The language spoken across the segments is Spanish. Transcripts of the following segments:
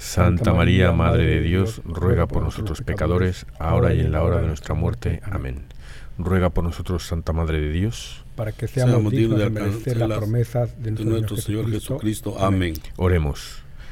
Santa María, Madre de Dios, ruega por nosotros pecadores, ahora y en la hora de nuestra muerte. Amén ruega por nosotros, Santa Madre de Dios, para que seamos, dignos de merecer las promesas de nuestro, Señor Jesucristo. Amén. Oremos.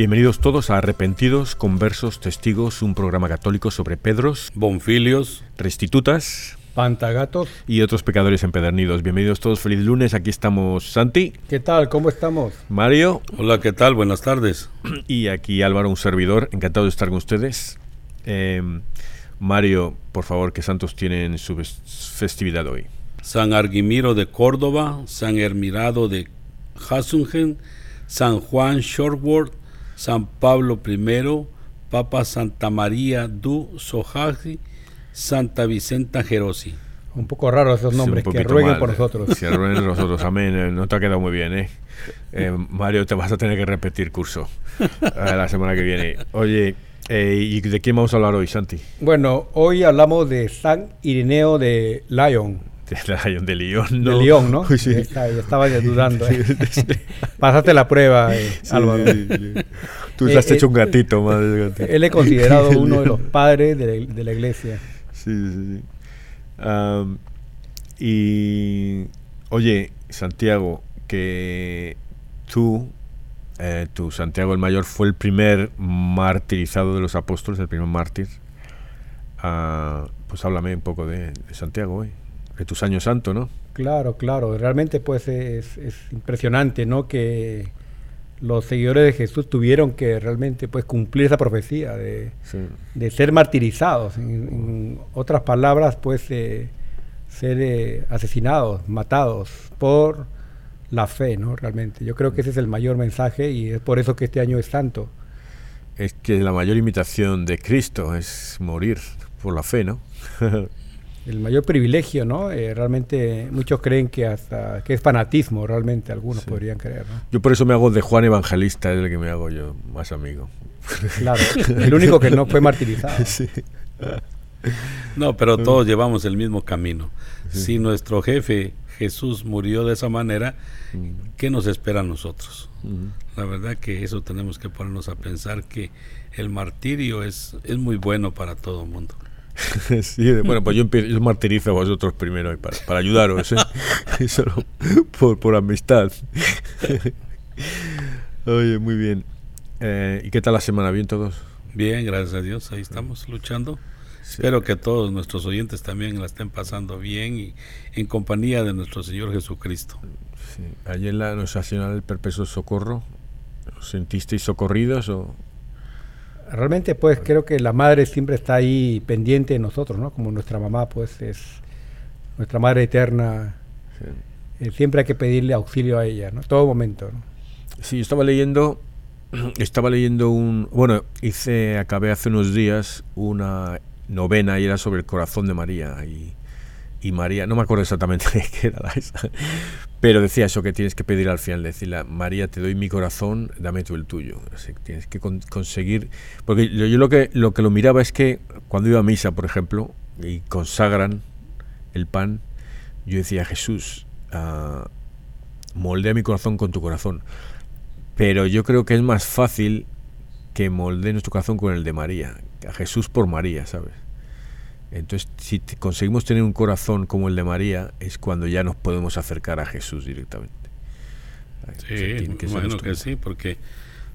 Bienvenidos todos a Arrepentidos, Conversos, Testigos, un programa católico sobre Pedros, Bonfilios, Restitutas, Pantagatos y otros pecadores empedernidos. Bienvenidos todos, feliz lunes, aquí estamos Santi. ¿Qué tal? ¿Cómo estamos? Mario. Hola, ¿qué tal? Buenas tardes. Y aquí Álvaro, un servidor, encantado de estar con ustedes. Em, Mario, por favor, ¿qué santos tienen su festividad hoy? San Arguimiro de Córdoba, San Hermirado de Hasungen, San Juan Shortworth, San Pablo I, Papa Santa María du Sohaji, Santa Vicenta Gerosi. Un poco raro esos nombres, que rueguen por nosotros. Que rueguen por nosotros, amén. Eh, no te ha quedado muy bien, ¿eh? ¿eh? Mario, te vas a tener que repetir curso eh, la semana que viene. Oye, ¿y de quién vamos a hablar hoy, Santi? Bueno, hoy hablamos de San Irineo de Lyon. De Lyon, de Lyon, ¿no? De Lyon, ¿no? Sí. estaba dudando. ¿eh? Pasaste la prueba, Álvaro. Tú te has hecho un gatito, madre. Él es considerado uno de los padres de la, iglesia. Sí, sí, sí. y, oye, Santiago, que tú, eh, tú, Santiago el Mayor, fue el primer martirizado de los apóstoles, el primer mártir. Uh, pues háblame un poco de, de Santiago hoy tus años santo, ¿no? Claro, claro. Realmente pues es, impresionante, ¿no? Que los seguidores de Jesús tuvieron que realmente pues cumplir esa profecía de, ser martirizados. En, otras palabras, pues ser eh, asesinados, matados por la fe, ¿no? Realmente. Yo creo que ese es el mayor mensaje y es por eso que este año es santo. Es que la mayor imitación de Cristo es morir por la fe, ¿no? el mayor privilegio, ¿no? Eh, realmente muchos creen que hasta que es fanatismo, realmente algunos podrían creer, ¿no? Yo por eso me hago de Juan Evangelista, es el que me hago yo más amigo. Claro, el único que no fue martirizado. No, pero todos llevamos el mismo camino. Si nuestro jefe Jesús murió de esa manera, mm. ¿qué nos espera a nosotros? Mm. La verdad que eso tenemos que ponernos a pensar que el martirio es, es muy bueno para todo el mundo. sí, bueno, pues yo, yo martirizo a vosotros primero para, para ayudaros, ¿eh? por, por amistad. Oye, muy bien. Eh, ¿Y qué tal la semana? ¿Bien todos? Bien, gracias a Dios, ahí estamos luchando. Espero que todos nuestros oyentes también la estén pasando bien y en compañía de nuestro Señor Jesucristo. Sí. Allí en la Nacional del Perpetuo Socorro, ¿os sentisteis socorridos o, realmente pues creo que la madre siempre está ahí pendiente de nosotros, ¿no? Como nuestra mamá pues es nuestra madre eterna. Eh, siempre hay que pedirle auxilio a ella, ¿no? Todo momento, ¿no? Sí, yo estaba leyendo estaba leyendo un... Bueno, hice, acabé hace unos días una novena y era sobre el corazón de María. Y, y María, no me acuerdo exactamente qué era esa, pero decía eso que tienes que pedir al final, decirle, María, te doy mi corazón, dame tú el tuyo. Así, tienes que conseguir, porque yo, lo, que, lo que lo miraba es que cuando iba a misa, por ejemplo, y consagran el pan, yo decía, Jesús, uh, moldea mi corazón con tu corazón. Pero yo creo que es más fácil que moldee nuestro corazón con el de María, a Jesús por María, ¿sabes? Entonces, si conseguimos tener un corazón como el de María, es cuando ya nos podemos acercar a Jesús directamente. Sí, bueno que sí, porque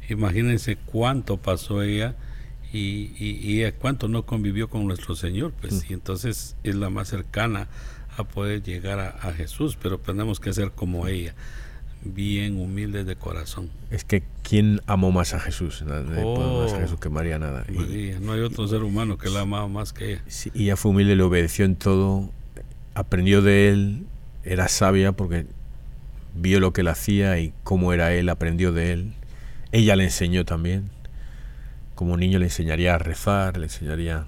imagínense cuánto pasó ella y, y, cuánto no convivió con nuestro Señor, pues, mm. y entonces es la más cercana a poder llegar a, Jesús, pero tenemos que ser como ella, bien humildes de corazón. Es que ¿quién amó más a Jesús? Nadie oh, más a Jesús que María, nada. no hay otro ser humano que la amaba más que ella. Sí, y ella fue humilde, le obedeció en todo, aprendió de él, era sabia porque vio lo que él hacía y cómo era él, aprendió de él. Ella le enseñó también. Como niño le enseñaría a rezar, le enseñaría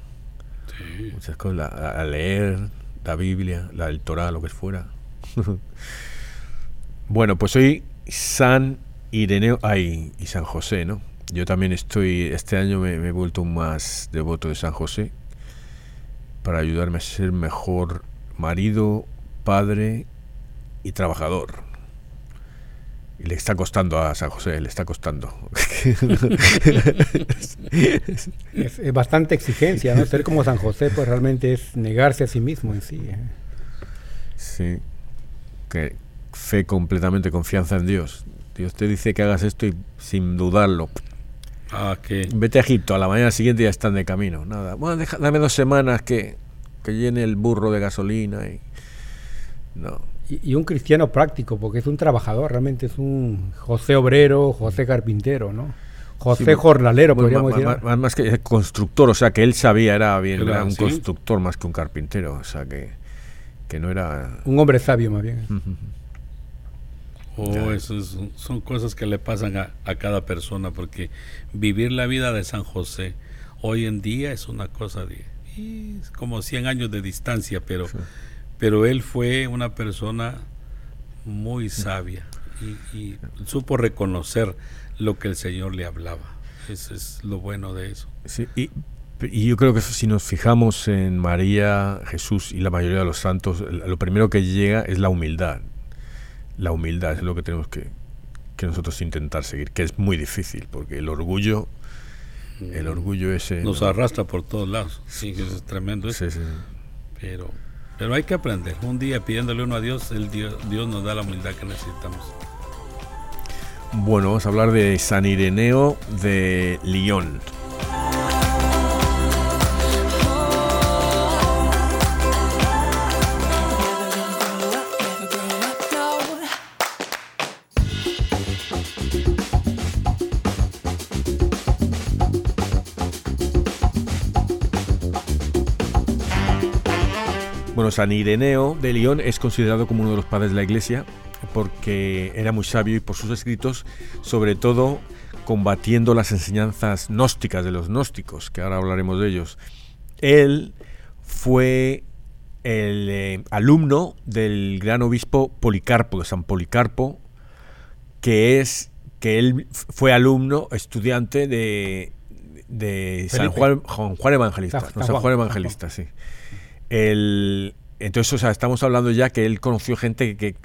muchas cosas, a leer, la Biblia, la del Torah, lo que fuera. bueno, pues hoy San Ireneo, ay, y San José, ¿no? Yo también estoy, este año me, he vuelto más devoto de San José para ayudarme a ser mejor marido, padre y trabajador. Y le está costando a San José, le está costando. es, bastante exigencia, ¿no? Ser como San José, pues realmente es negarse a sí mismo en sí. ¿eh? Sí. Que fe completamente, confianza en Dios. Dios te dice que hagas esto y sin dudarlo. Ah, ¿qué? Vete a Egipto, a la mañana siguiente ya están de camino. Nada. Bueno, dame dos semanas que, que llene el burro de gasolina y. No y, un cristiano práctico, porque es un trabajador, realmente es un José obrero, José carpintero, ¿no? José jornalero, podríamos decir. Más, que constructor, o sea, que él sabía, era bien, era un constructor más que un carpintero, o sea, que, que no era... Un hombre sabio, más bien. Oh, eso son cosas que le pasan a, a, cada persona, porque vivir la vida de San José hoy en día es una cosa de... Es como 100 años de distancia, pero pero él fue una persona muy sabia y, supo reconocer lo que el Señor le hablaba. Eso es lo bueno de eso. Sí, y, yo creo que si nos fijamos en María, Jesús y la mayoría de los santos, lo primero que llega es la humildad. La humildad es lo que tenemos que, nosotros intentar seguir, que es muy difícil, porque el orgullo, el mm. orgullo ese... Nos arrastra por todos lados, sí, es tremendo. Sí, sí. Pero pero hay que aprender. Un día pidiéndole uno a Dios, el Dios, Dios nos da la humildad que necesitamos. Bueno, vamos a hablar de San Ireneo de Lyon. San Ireneo de León es considerado como uno de los padres de la Iglesia porque era muy sabio y por sus escritos, sobre todo combatiendo las enseñanzas gnósticas de los gnósticos, que ahora hablaremos de ellos. Él fue el eh, alumno del gran obispo Policarpo, de San Policarpo, que es que él fue alumno, estudiante de, de San Juan, Juan, Evangelista. San, Juan, Evangelista, sí. El, entonces, o sea, estamos hablando ya que él conoció gente que,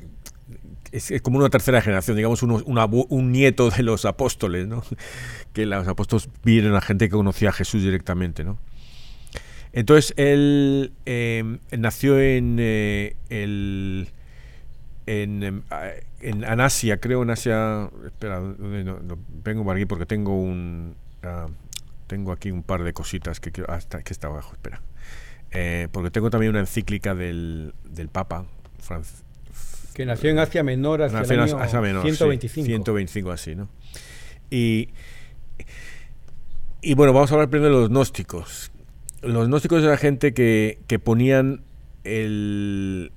es, como una tercera generación, digamos, un nieto de los apóstoles, ¿no? Que los apóstoles vieron a gente que conocía a Jesús directamente, ¿no? Entonces, él em, nació en, eh, en, em, en, Asia, creo, en Asia. Espera, no, vengo por aquí porque tengo un. Ah, tengo aquí un par de cositas que quiero. Ah, que está abajo, espera. Eh, porque tengo también una encíclica del, del Papa, que nació en Asia Menor hacia el año 125. 125 así, ¿no? Y, y bueno, vamos a hablar primero de los gnósticos. Los gnósticos eran gente que, que ponían el,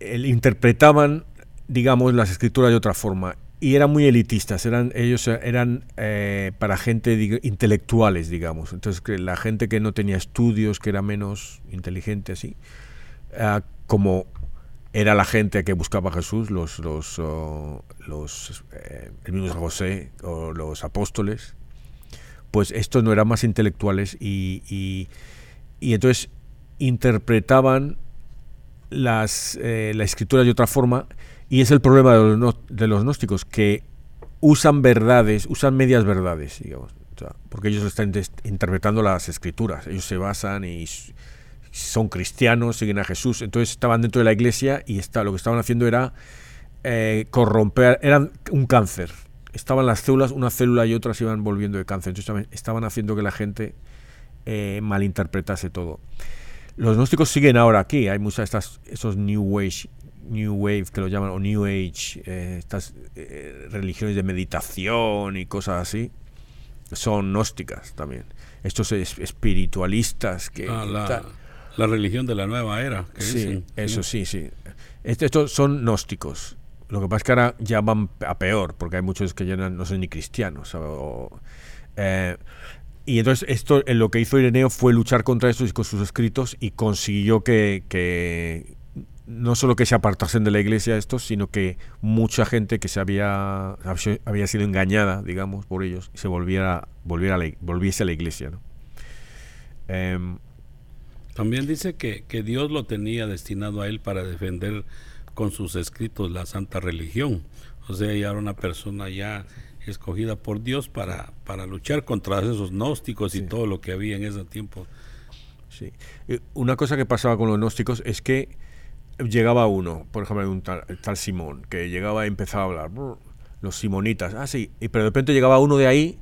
el, interpretaban, digamos, las escrituras de otra forma. Y eran muy elitistas, eran, ellos eran eh, para gente intelectuales, digamos. Entonces, que la gente que no tenía estudios, que era menos inteligente, así, ah, como era la gente que buscaba Jesús, los, los, los eh, José o los apóstoles, pues estos no eran más intelectuales y, y, y entonces interpretaban las, eh, la escritura de otra forma y es el problema de los, de los gnósticos, que usan verdades, usan medias verdades, digamos, porque ellos están interpretando las escrituras, ellos se basan y son cristianos, siguen a Jesús, entonces estaban dentro de la iglesia y está, lo que estaban haciendo era eh, corromper, eran un cáncer, estaban las células, una célula y otras iban volviendo de cáncer, entonces estaban haciendo que la gente eh, malinterpretase todo. Los gnósticos siguen ahora aquí, hay muchas de estas, esos New Wave, New Wave que lo llaman, o New Age, eh, estas eh, religiones de meditación y cosas así, son gnósticas también. Estos espiritualistas que... Ah, la, religión de la nueva era. sí, eso sí, sí. estos son gnósticos. Lo que pasa es que ahora ya van a peor, porque hay muchos que ya no son ni cristianos. Eh, y entonces esto, lo que hizo Ireneo fue luchar contra esto y con sus escritos y consiguió que, no solo que se apartasen de la iglesia estos, sino que mucha gente que se había, había sido engañada, digamos, por ellos, se volviera, volviera a la, volviese a la iglesia. Em, También dice que, que Dios lo tenía destinado a él para defender con sus escritos la santa religión. O sea, ya era una persona ya escogida por Dios para, para luchar contra esos gnósticos y todo lo que había en ese tiempo. Sí. Eh, una cosa que pasaba con los gnósticos es que llegaba uno, por ejemplo, un tal, Simón, que llegaba y empezaba a hablar, los simonitas, ah, sí, y, pero de repente llegaba uno de ahí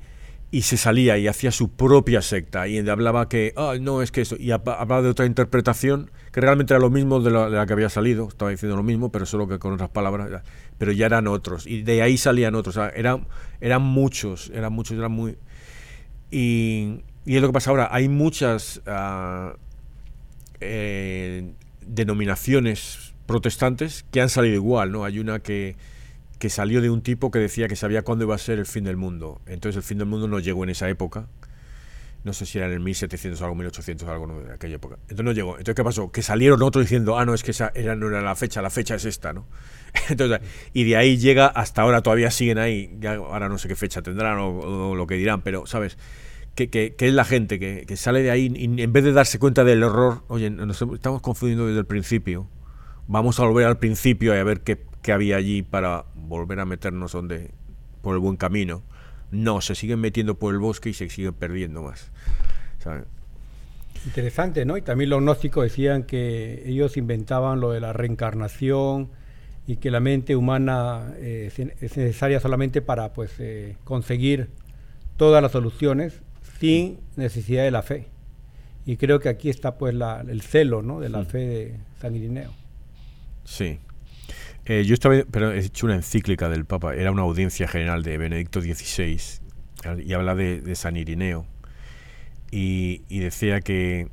y se salía y hacía su propia secta y hablaba que, ah, no, es que eso, y hablaba de otra interpretación que realmente era lo mismo de la, que había salido, estaba diciendo lo mismo, pero solo que con otras palabras, pero ya eran otros, y de ahí salían otros, eran, eran muchos, eran muchos, eran muy... Y, y es lo que pasa ahora, hay muchas ah, eh, denominaciones protestantes que han salido igual, ¿no? Hay una que que salió de un tipo que decía que sabía cuándo iba a ser el fin del mundo. Entonces el fin del mundo no llegó en esa época. No sé si era en el 1700 o algo, 1800 o algo no, de aquella época. Entonces no llegó. Entonces, ¿qué pasó? Que salieron otros diciendo, ah, no, es que esa era, no era la fecha, la fecha es esta, ¿no? Entonces, y de ahí llega hasta ahora, todavía siguen ahí. Ya, ahora no sé qué fecha tendrán o, lo que dirán, pero, ¿sabes? Que, que, que es la gente que, que, sale de ahí y en vez de darse cuenta del error, oye, nos estamos confundiendo desde el principio. Vamos a volver al principio y a ver qué, qué había allí para volver a meternos donde por el buen camino. No, se siguen metiendo por el bosque y se siguen perdiendo más. Interesante, ¿no? Y también los gnósticos decían que ellos inventaban lo de la reencarnación y que la mente humana eh, es necesaria solamente para pues eh, conseguir todas las soluciones sin necesidad de la fe. Y creo que aquí está pues la, el celo, ¿no? De la fe de San Irineo. Sí. Eh, yo estaba, pero he hecho una encíclica del Papa, era una audiencia general de Benedicto XVI y habla de, San Irineo y, decía que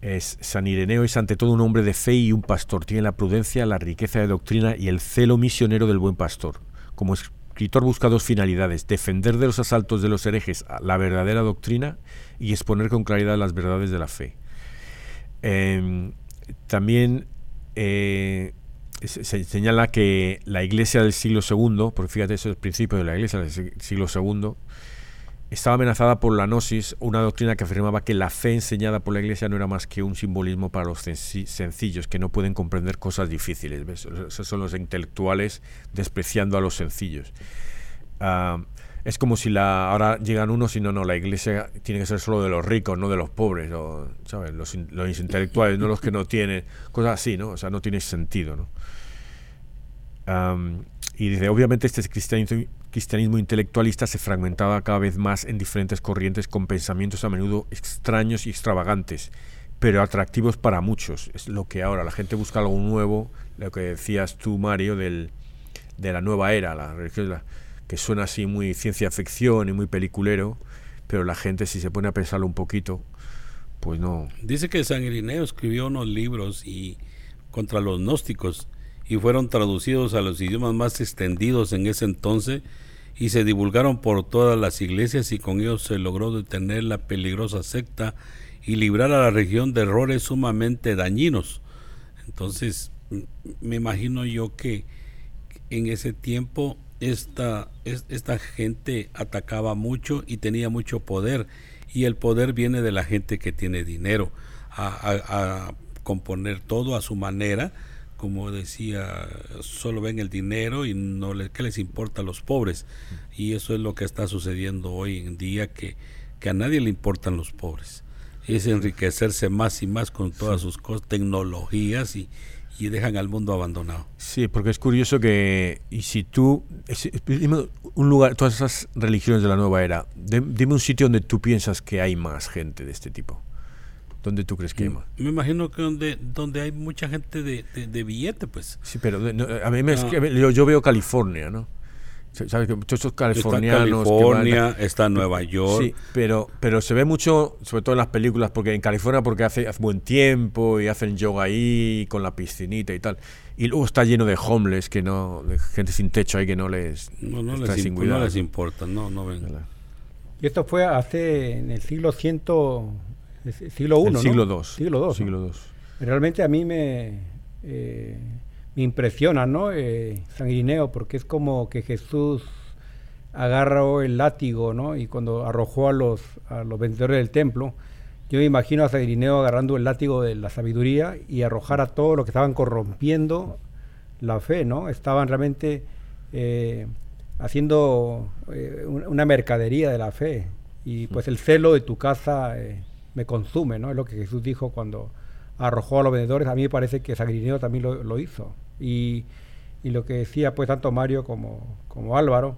es, San Ireneo es ante todo un hombre de fe y un pastor, tiene la prudencia, la riqueza de doctrina y el celo misionero del buen pastor. Como escritor busca dos finalidades, defender de los asaltos de los herejes la verdadera doctrina y exponer con claridad las verdades de la fe. Em, también eh, se señala que la iglesia del siglo II, porque fíjate, eso es el principio de la iglesia del siglo II, estaba amenazada por la gnosis, una doctrina que afirmaba que la fe enseñada por la iglesia no era más que un simbolismo para los sencillos, que no pueden comprender cosas difíciles. Esos son los intelectuales despreciando a los sencillos. Ah, es como si la, ahora llegan unos y no, no, la iglesia tiene que ser solo de los ricos, no de los pobres, ¿sabes? Los, los intelectuales, no los que no tienen, cosas así, ¿no? O sea, no tiene sentido, ¿no? Y dice, obviamente este cristianismo, cristianismo intelectualista se fragmentaba cada vez más en diferentes corrientes con pensamientos a menudo extraños y extravagantes, pero atractivos para muchos. Es lo que ahora la gente busca algo nuevo, lo que decías tú, Mario, del, de la nueva era, la religión que suena así muy ciencia ficción y muy peliculero, pero la gente si se pone a pensarlo un poquito, pues no. Dice que San Irineo escribió unos libros y contra los gnósticos y fueron traducidos a los idiomas más extendidos en ese entonces y se divulgaron por todas las iglesias y con ellos se logró detener la peligrosa secta y librar a la región de errores sumamente dañinos. Entonces, me imagino yo que en ese tiempo esta, esta gente atacaba mucho y tenía mucho poder y el poder viene de la gente que tiene dinero a, componer todo a su manera como decía, solo ven el dinero y no les, ¿qué les importa a los pobres? Y eso es lo que está sucediendo hoy en día, que, que a nadie le importan los pobres. Es enriquecerse más y más con todas sus tecnologías y, y dejan al mundo abandonado. Sí, porque es curioso que, y si tú, dime un lugar, todas esas religiones de la nueva era, dime un sitio donde tú piensas que hay más gente de este tipo. ¿Dónde tú crees que hay más? Me imagino que donde, donde hay mucha gente de, de, billete, pues. Sí, pero a mí me, ah. yo veo California, ¿no? ¿Sabes que muchos californianos. Está California, está Nueva York. Sí, pero, pero se ve mucho, sobre todo en las películas, porque en California porque hace, buen tiempo y hacen yoga ahí con la piscinita y tal. Y luego está lleno de homeless, que no, de gente sin techo ahí que no les. No, no, les, no les, importa, no, no ven. Y esto fue hace en el siglo ciento, siglo I, ¿no? Siglo II. Siglo II. Siglo II. Realmente a mí me. Eh, me impresiona, ¿no? Eh, San Irineo, porque es como que Jesús agarró el látigo, ¿no? Y cuando arrojó a los, a los vendedores del templo, yo me imagino a San Irineo agarrando el látigo de la sabiduría y arrojar a todos los que estaban corrompiendo la fe, ¿no? Estaban realmente eh, haciendo eh, una mercadería de la fe. Y pues el celo de tu casa me consume, ¿no? Es lo que Jesús dijo cuando arrojó a los vendedores. A mí me parece que San Irineo también lo, lo hizo. Y, lo que decía pues tanto Mario como, como Álvaro,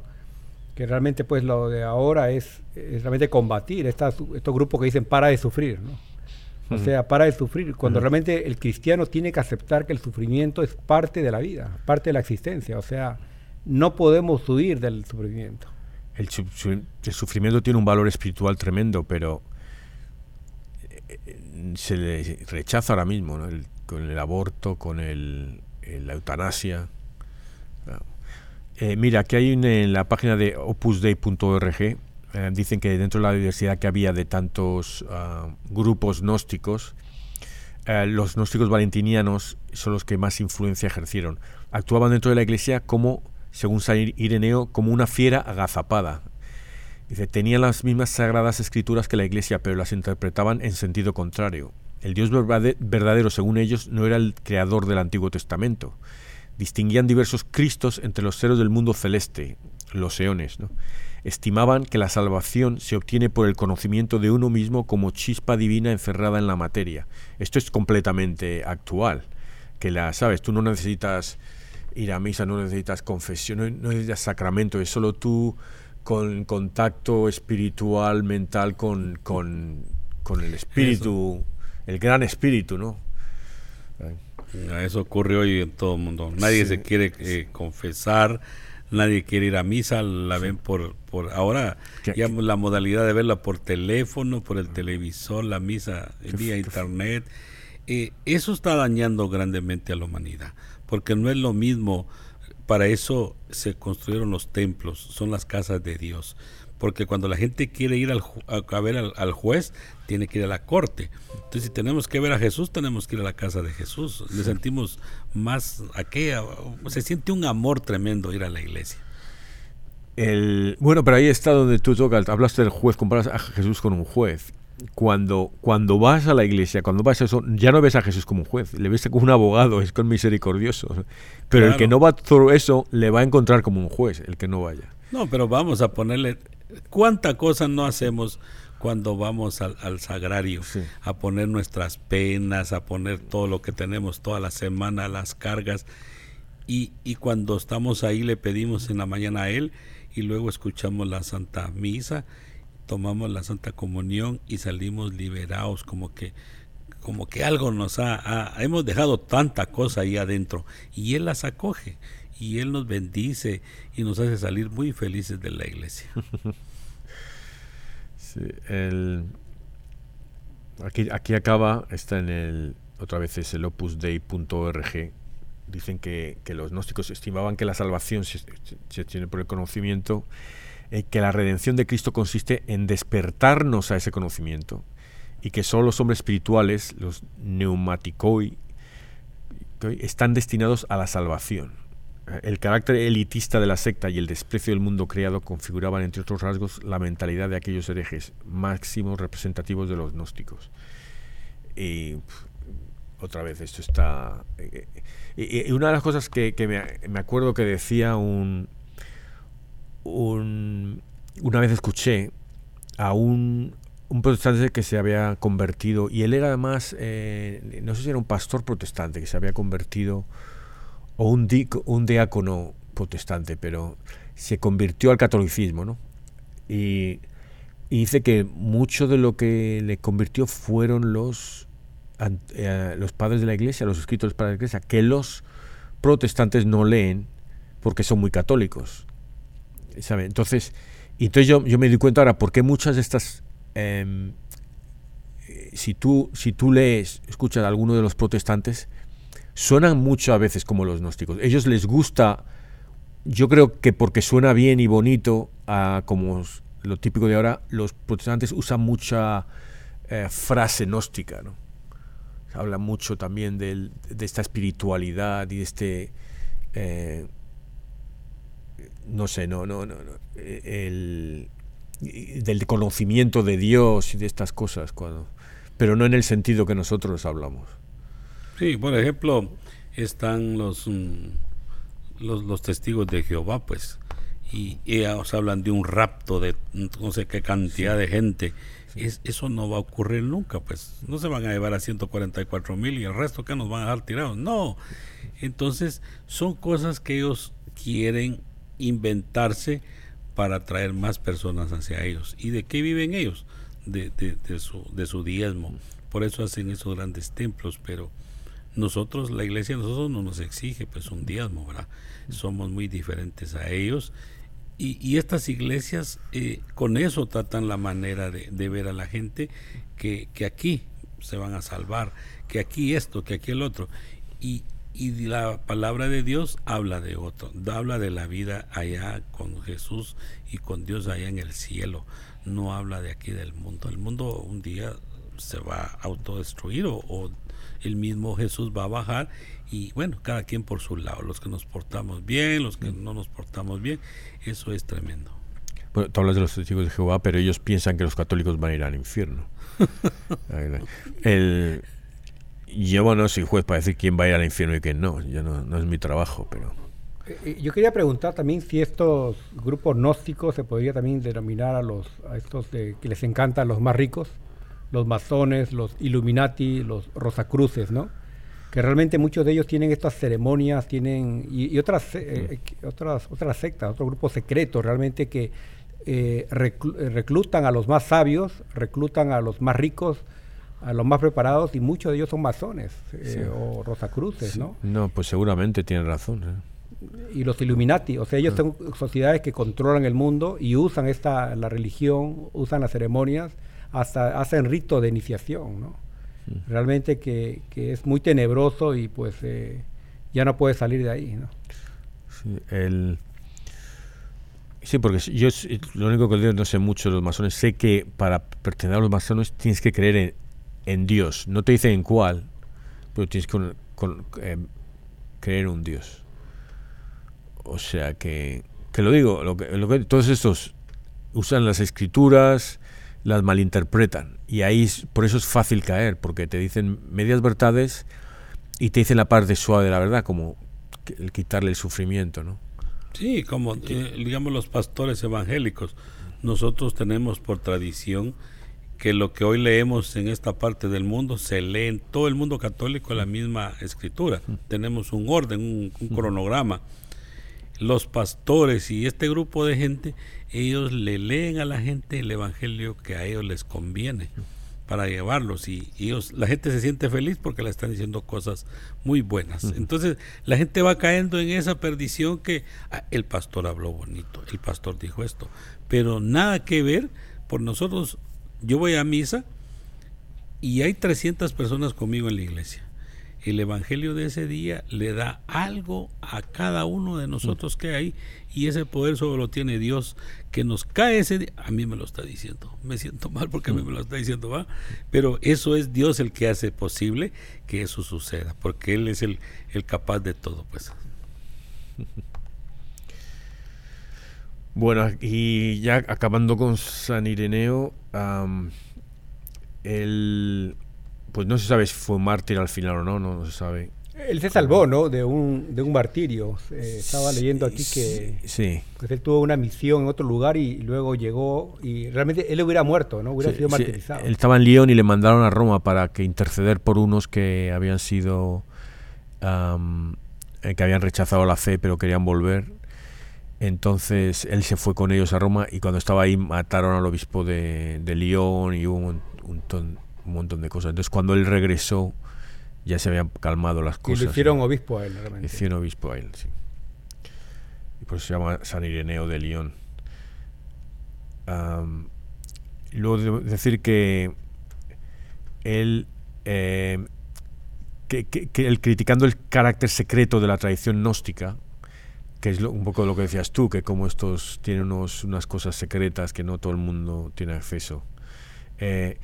que realmente pues lo de ahora es, realmente combatir estos grupos que dicen para de sufrir, ¿no? O sea, para de sufrir, cuando realmente el cristiano tiene que aceptar que el sufrimiento es parte de la vida, parte de la existencia, o sea, no podemos huir del sufrimiento. El, el sufrimiento tiene un valor espiritual tremendo, pero se le rechaza ahora mismo, con el aborto, con el, eh, la eutanasia. Eh, mira, aquí hay en la página de opusdei.org, eh, dicen que dentro de la diversidad que había de tantos ah, grupos gnósticos, los gnósticos valentinianos son los que más influencia ejercieron. Actuaban dentro de la iglesia como, según San Ireneo, como una fiera agazapada. Dice, tenían las mismas sagradas escrituras que la iglesia, pero las interpretaban en sentido contrario. El Dios verdadero, según ellos, no era el creador del Antiguo Testamento. Distinguían diversos Cristos entre los seres del mundo celeste, los eones. ¿no? Estimaban que la salvación se obtiene por el conocimiento de uno mismo como chispa divina encerrada en la materia. Esto es completamente actual. Que la, sabes, tú no necesitas ir a misa, no necesitas confesión, no, necesitas sacramento, es solo tú con contacto espiritual, mental con, con, el espíritu el gran espíritu, ¿no? Eso ocurre hoy en todo el mundo. Nadie se quiere eh, confesar, nadie quiere ir a misa, la ven por, por ahora ya la modalidad de verla por teléfono, por el televisor, la misa vía internet. Eh, eso está dañando grandemente a la humanidad, porque no es lo mismo, para eso se construyeron los templos, son las casas de Dios porque cuando la gente quiere ir al, a, ver al, juez, tiene que ir a la corte. Entonces, si tenemos que ver a Jesús, tenemos que ir a la casa de Jesús. Le sentimos más aquella, se siente un amor tremendo ir a la iglesia. El, bueno, pero ahí está donde tú tocas, hablaste del juez, comparas a Jesús con un juez. Cuando, cuando vas a la iglesia, cuando vas a eso, ya no ves a Jesús como un juez, le ves como un abogado, es con misericordioso. Pero el que no va todo eso, le va a encontrar como un juez, el que no vaya. No, pero vamos a ponerle ¿Cuánta cosa no hacemos cuando vamos al, sagrario a poner nuestras penas, a poner todo lo que tenemos toda la semana, las cargas? Y, y cuando estamos ahí le pedimos en la mañana a Él y luego escuchamos la Santa Misa, tomamos la Santa Comunión y salimos liberados, como que como que algo nos ha, hemos dejado tanta cosa ahí adentro. Y él las acoge y Él nos bendice y nos hace salir muy felices de la iglesia. aquí, aquí acaba, está en el, otra vez es el opusdei.org, dicen que, los gnósticos estimaban que la salvación se, tiene por el conocimiento, eh, que la redención de Cristo consiste en despertarnos a ese conocimiento y que solo los hombres espirituales, los neumaticoi, están destinados a la salvación. El carácter elitista de la secta y el desprecio del mundo creado configuraban, entre otros rasgos, la mentalidad de aquellos herejes máximos representativos de los gnósticos. Y otra vez, esto está... Eh, eh, y, una de las cosas que, me, acuerdo que decía un, un... Una vez escuché a un, protestante que se había convertido, y él era además, eh, no sé si era un pastor protestante que se había convertido, o un, un diácono protestante, pero se convirtió al catolicismo, ¿no? Y, y dice que mucho de lo que le convirtió fueron los eh, los padres de la iglesia, los escritores para la iglesia, que los protestantes no leen porque son muy católicos. Entonces, entonces yo, yo me di cuenta ahora por qué muchas de estas... Em, si, tú, si tú lees, escuchas a alguno de los protestantes, suenan mucho a veces como los gnósticos. Ellos les gusta, yo creo que porque suena bien y bonito, a, como lo típico de ahora, los protestantes usan mucha eh, frase gnóstica, ¿no? habla mucho también de esta espiritualidad y de este eh, no sé no no no, el, del conocimiento de Dios y de estas cosas cuando pero no en el sentido que nosotros hablamos. Sí por ejemplo están los mm, los, los testigos de Jehová pues y ellos hablan de un rapto de no sé qué cantidad de gente. Eso no va a ocurrir nunca, pues no se van a llevar a 144 mil y el resto que nos van a dejar tirados. No, entonces son cosas que ellos quieren inventarse para atraer más personas hacia ellos. ¿Y de qué viven ellos? De, de, su, de su diezmo. Por eso hacen esos grandes templos, pero nosotros, la iglesia, nosotros no nos exige pues un diezmo, ¿verdad? Somos muy diferentes a ellos y, estas iglesias eh, con eso tratan la manera de, ver a la gente que, aquí se van a salvar, que aquí esto, que aquí el otro. Y, y la palabra de Dios habla de otro, habla de la vida allá con Jesús y con Dios allá en el cielo, no habla de aquí del mundo. El mundo un día se va a autodestruir o, o el mismo Jesús va a bajar y bueno, cada quien por su lado, los que nos portamos bien, los que no nos portamos bien, eso es tremendo. Bueno, tú hablas de los testigos de Jehová, pero ellos piensan que los católicos van a ir al infierno. el, yo, bueno, soy juez para decir quién va a ir al infierno y quién no. Yo no, no es mi trabajo, pero... Eh, eh, yo quería preguntar también si estos grupos gnósticos se podría también denominar a los a estos de, que les encantan los más ricos, los masones, los Illuminati, los Rosacruces, ¿no? que realmente muchos de ellos tienen estas ceremonias, tienen y, otras, eh, eh, otras otras sectas, otros grupos secretos realmente que eh, reclutan a los más sabios, reclutan a los más ricos, a los más preparados y muchos de ellos son masones o rosacruces, ¿no? No, pues seguramente tienen razón. Y los Illuminati, o sea, ellos ah. son sociedades que controlan el mundo y usan esta la religión, usan las ceremonias, hasta hacen rito de iniciación, ¿no? realmente que, es muy tenebroso y pues eh, ya no puede salir de ahí. ¿no? Sí, el, sí, porque yo lo único que digo, no sé mucho de los masones, sé que para pertenecer a los masones tienes que creer en, Dios, no te dicen en cuál, pero tienes que eh, creer en un Dios. O sea que, que lo digo, lo que, lo que, todos estos usan las escrituras, las malinterpretan. Y ahí por eso es fácil caer, porque te dicen medias verdades y te dicen la parte suave de la verdad, como el quitarle el sufrimiento, ¿no? Sí, como eh, digamos los pastores evangélicos. Nosotros tenemos por tradición que lo que hoy leemos en esta parte del mundo se lee en todo el mundo católico la misma escritura. Tenemos un orden, un cronograma los pastores y este grupo de gente, ellos le leen a la gente el evangelio que a ellos les conviene para llevarlos y ellos la gente se siente feliz porque le están diciendo cosas muy buenas. Entonces, la gente va cayendo en esa perdición que ah, el pastor habló bonito, el pastor dijo esto, pero nada que ver por nosotros. Yo voy a misa y hay 300 personas conmigo en la iglesia el Evangelio de ese día le da algo a cada uno de nosotros que hay y ese poder solo lo tiene Dios que nos cae ese día. A mí me lo está diciendo, me siento mal porque a mí me lo está diciendo, ¿va? Pero eso es Dios el que hace posible que eso suceda, porque Él es el, el capaz de todo, pues. Bueno, y ya acabando con San Ireneo, él, pues no se sabe si fue mártir al final o no, no, se sabe. Él se salvó, ¿no? De un, de un martirio. estaba leyendo aquí que sí. pues él tuvo una misión en otro lugar y luego llegó y realmente él hubiera muerto, ¿no? Hubiera sido martirizado. Él estaba en Lyon y le mandaron a Roma para que interceder por unos que habían sido eh, que habían rechazado la fe pero querían volver. Entonces él se fue con ellos a Roma y cuando estaba ahí mataron al obispo de, de Lyon y hubo un, un, montón de cosas. Entonces cuando él regresó ya se habían calmado las cosas. Y lo hicieron obispo a él, realmente. hicieron obispo a él, sí. Y por eso se llama San Ireneo de Lyon. y luego decir que él eh, que, el criticando el carácter secreto de la tradición gnóstica, que es un poco lo que decías tú, que como estos tienen unos, unas cosas secretas que no todo el mundo tiene acceso. Eh,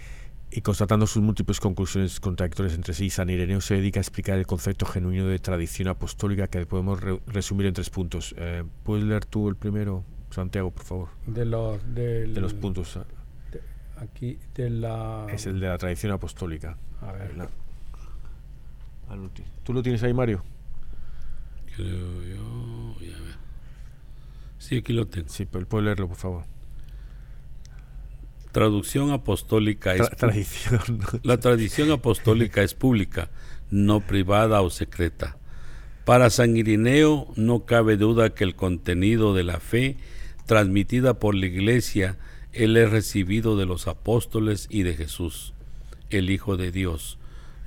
y constatando sus múltiples conclusiones contradictorias entre sí, San Ireneo se dedica a explicar el concepto genuino de tradición apostólica que podemos resumir en tres puntos. Eh, ¿Puedes leer tú el primero, Santiago, por favor? De los, de los puntos. Ah. aquí, de la... Es el de la tradición apostólica. A ver. ¿Tú lo tienes ahí, Mario? Creo yo. Sí, aquí lo tengo. Sí, pero puede leerlo, por favor. Traducción apostólica es tradición. La tradición apostólica es pública, no privada o secreta. Para San Irineo no cabe duda que el contenido de la fe transmitida por la Iglesia él es recibido de los apóstoles y de Jesús, el Hijo de Dios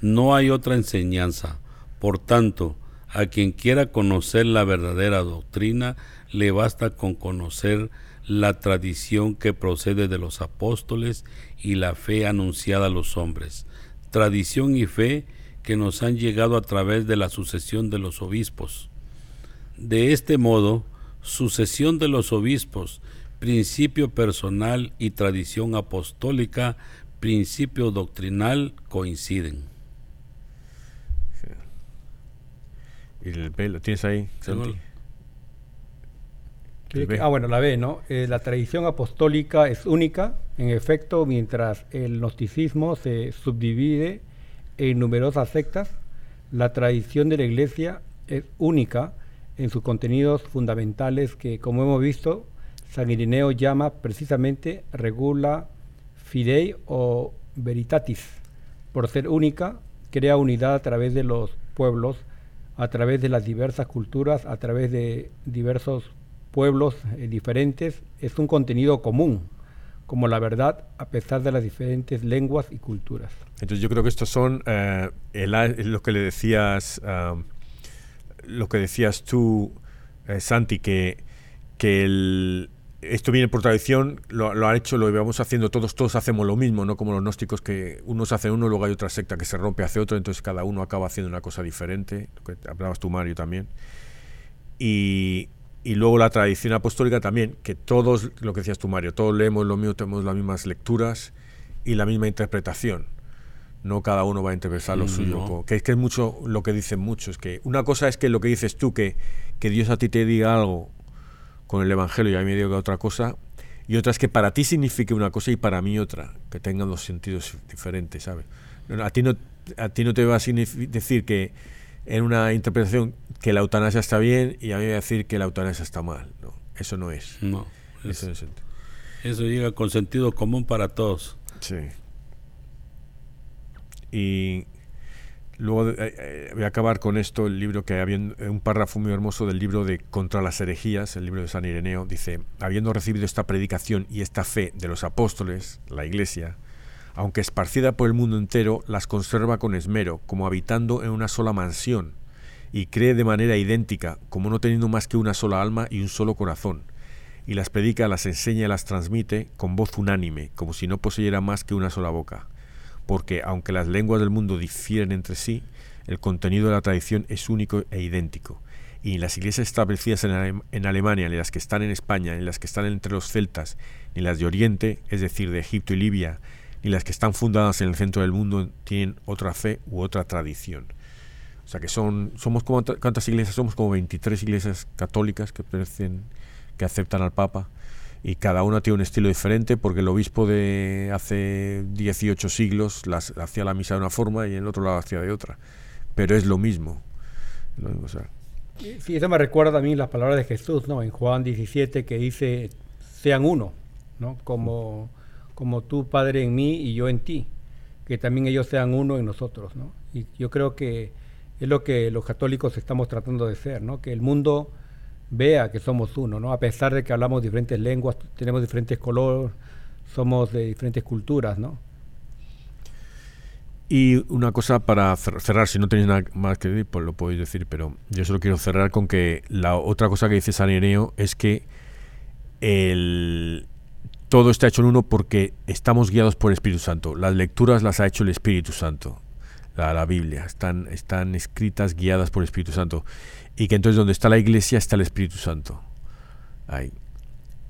no hay otra enseñanza. Por tanto, a quien quiera conocer la verdadera doctrina, le basta con conocer la tradición que procede de los apóstoles y la fe anunciada a los hombres. Tradición y fe que nos han llegado a través de la sucesión de los obispos. De este modo, sucesión de los obispos, principio personal y tradición apostólica, principio doctrinal coinciden. ¿Y el tienes ahí, Ah, bueno, la B, ¿no? Eh, la tradición apostólica es única, en efecto, mientras el gnosticismo se subdivide en numerosas sectas, la tradición de la Iglesia es única en sus contenidos fundamentales que, como hemos visto, San Irineo llama precisamente regula fidei o veritatis. Por ser única, crea unidad a través de los pueblos a través de las diversas culturas, a través de diversos pueblos eh, diferentes, es un contenido común, como la verdad, a pesar de las diferentes lenguas y culturas. Entonces yo creo que estos son eh, lo que le decías, lo que decías tú, eh, Santi, que, que el, esto viene por tradición, lo, lo, han hecho, lo llevamos haciendo todos, todos hacemos lo mismo, no como los gnósticos que unos hacen uno, luego hay otra secta que se rompe, hace otro, entonces cada uno acaba haciendo una cosa diferente, lo que hablabas tú Mario también. Y, y luego la tradición apostólica también, que todos, lo que decías tú Mario, todos leemos lo mismo, tenemos las mismas lecturas y la misma interpretación. No cada uno va a interpretar lo mm, suyo. Que es que es mucho lo que dicen muchos. Que una cosa es que lo que dices tú, que, que Dios a ti te diga algo con el Evangelio y a mí me digo que otra cosa, y otra es que para ti signifique una cosa y para mí otra, que tengan dos sentidos diferentes, ¿sabes? A ti no, a ti no te va a decir que en una interpretación que la eutanasia está bien y a mí me va a decir que la eutanasia está mal, ¿no? Eso no es. No. eso, es, eso llega con sentido común para todos. Sí. Y Luego eh, eh, voy a acabar con esto, el libro que había un párrafo muy hermoso del libro de Contra las herejías, el libro de San Ireneo, dice, habiendo recibido esta predicación y esta fe de los apóstoles, la iglesia, aunque esparcida por el mundo entero, las conserva con esmero, como habitando en una sola mansión, y cree de manera idéntica, como no teniendo más que una sola alma y un solo corazón, y las predica, las enseña y las transmite con voz unánime, como si no poseyera más que una sola boca porque aunque las lenguas del mundo difieren entre sí, el contenido de la tradición es único e idéntico. Y las iglesias establecidas en, en Alemania, ni las que están en España, ni las que están entre los celtas, ni las de Oriente, es decir, de Egipto y Libia, ni las que están fundadas en el centro del mundo, tienen otra fe u otra tradición. O sea que somos como, ¿cuántas iglesias? Somos como 23 iglesias católicas que aceptan al Papa y cada una tiene un estilo diferente porque el obispo de hace 18 siglos las, hacía la misa de una forma y en el otro lado hacía de otra. Pero es lo mismo. Sí, eso me recuerda a mí las palabras de Jesús, ¿no? En Juan 17 que dice, sean uno, ¿no? Como, como tú, Padre, en mí y yo en ti. Que también ellos sean uno en nosotros, ¿no? Y yo creo que es lo que los católicos estamos tratando de ser, ¿no? Que el mundo vea que somos uno, ¿no? A pesar de que hablamos diferentes lenguas, tenemos diferentes colores, somos de diferentes culturas, ¿no? Y una cosa para cerrar, si no tenéis nada más que decir, pues lo podéis decir, pero yo solo quiero cerrar con que la otra cosa que dice San Ireneo es que el, todo está hecho en uno porque estamos guiados por el Espíritu Santo. Las lecturas las ha hecho el Espíritu Santo, la, la Biblia, están, están escritas guiadas por el Espíritu Santo y que entonces donde está la iglesia está el Espíritu Santo. Ahí.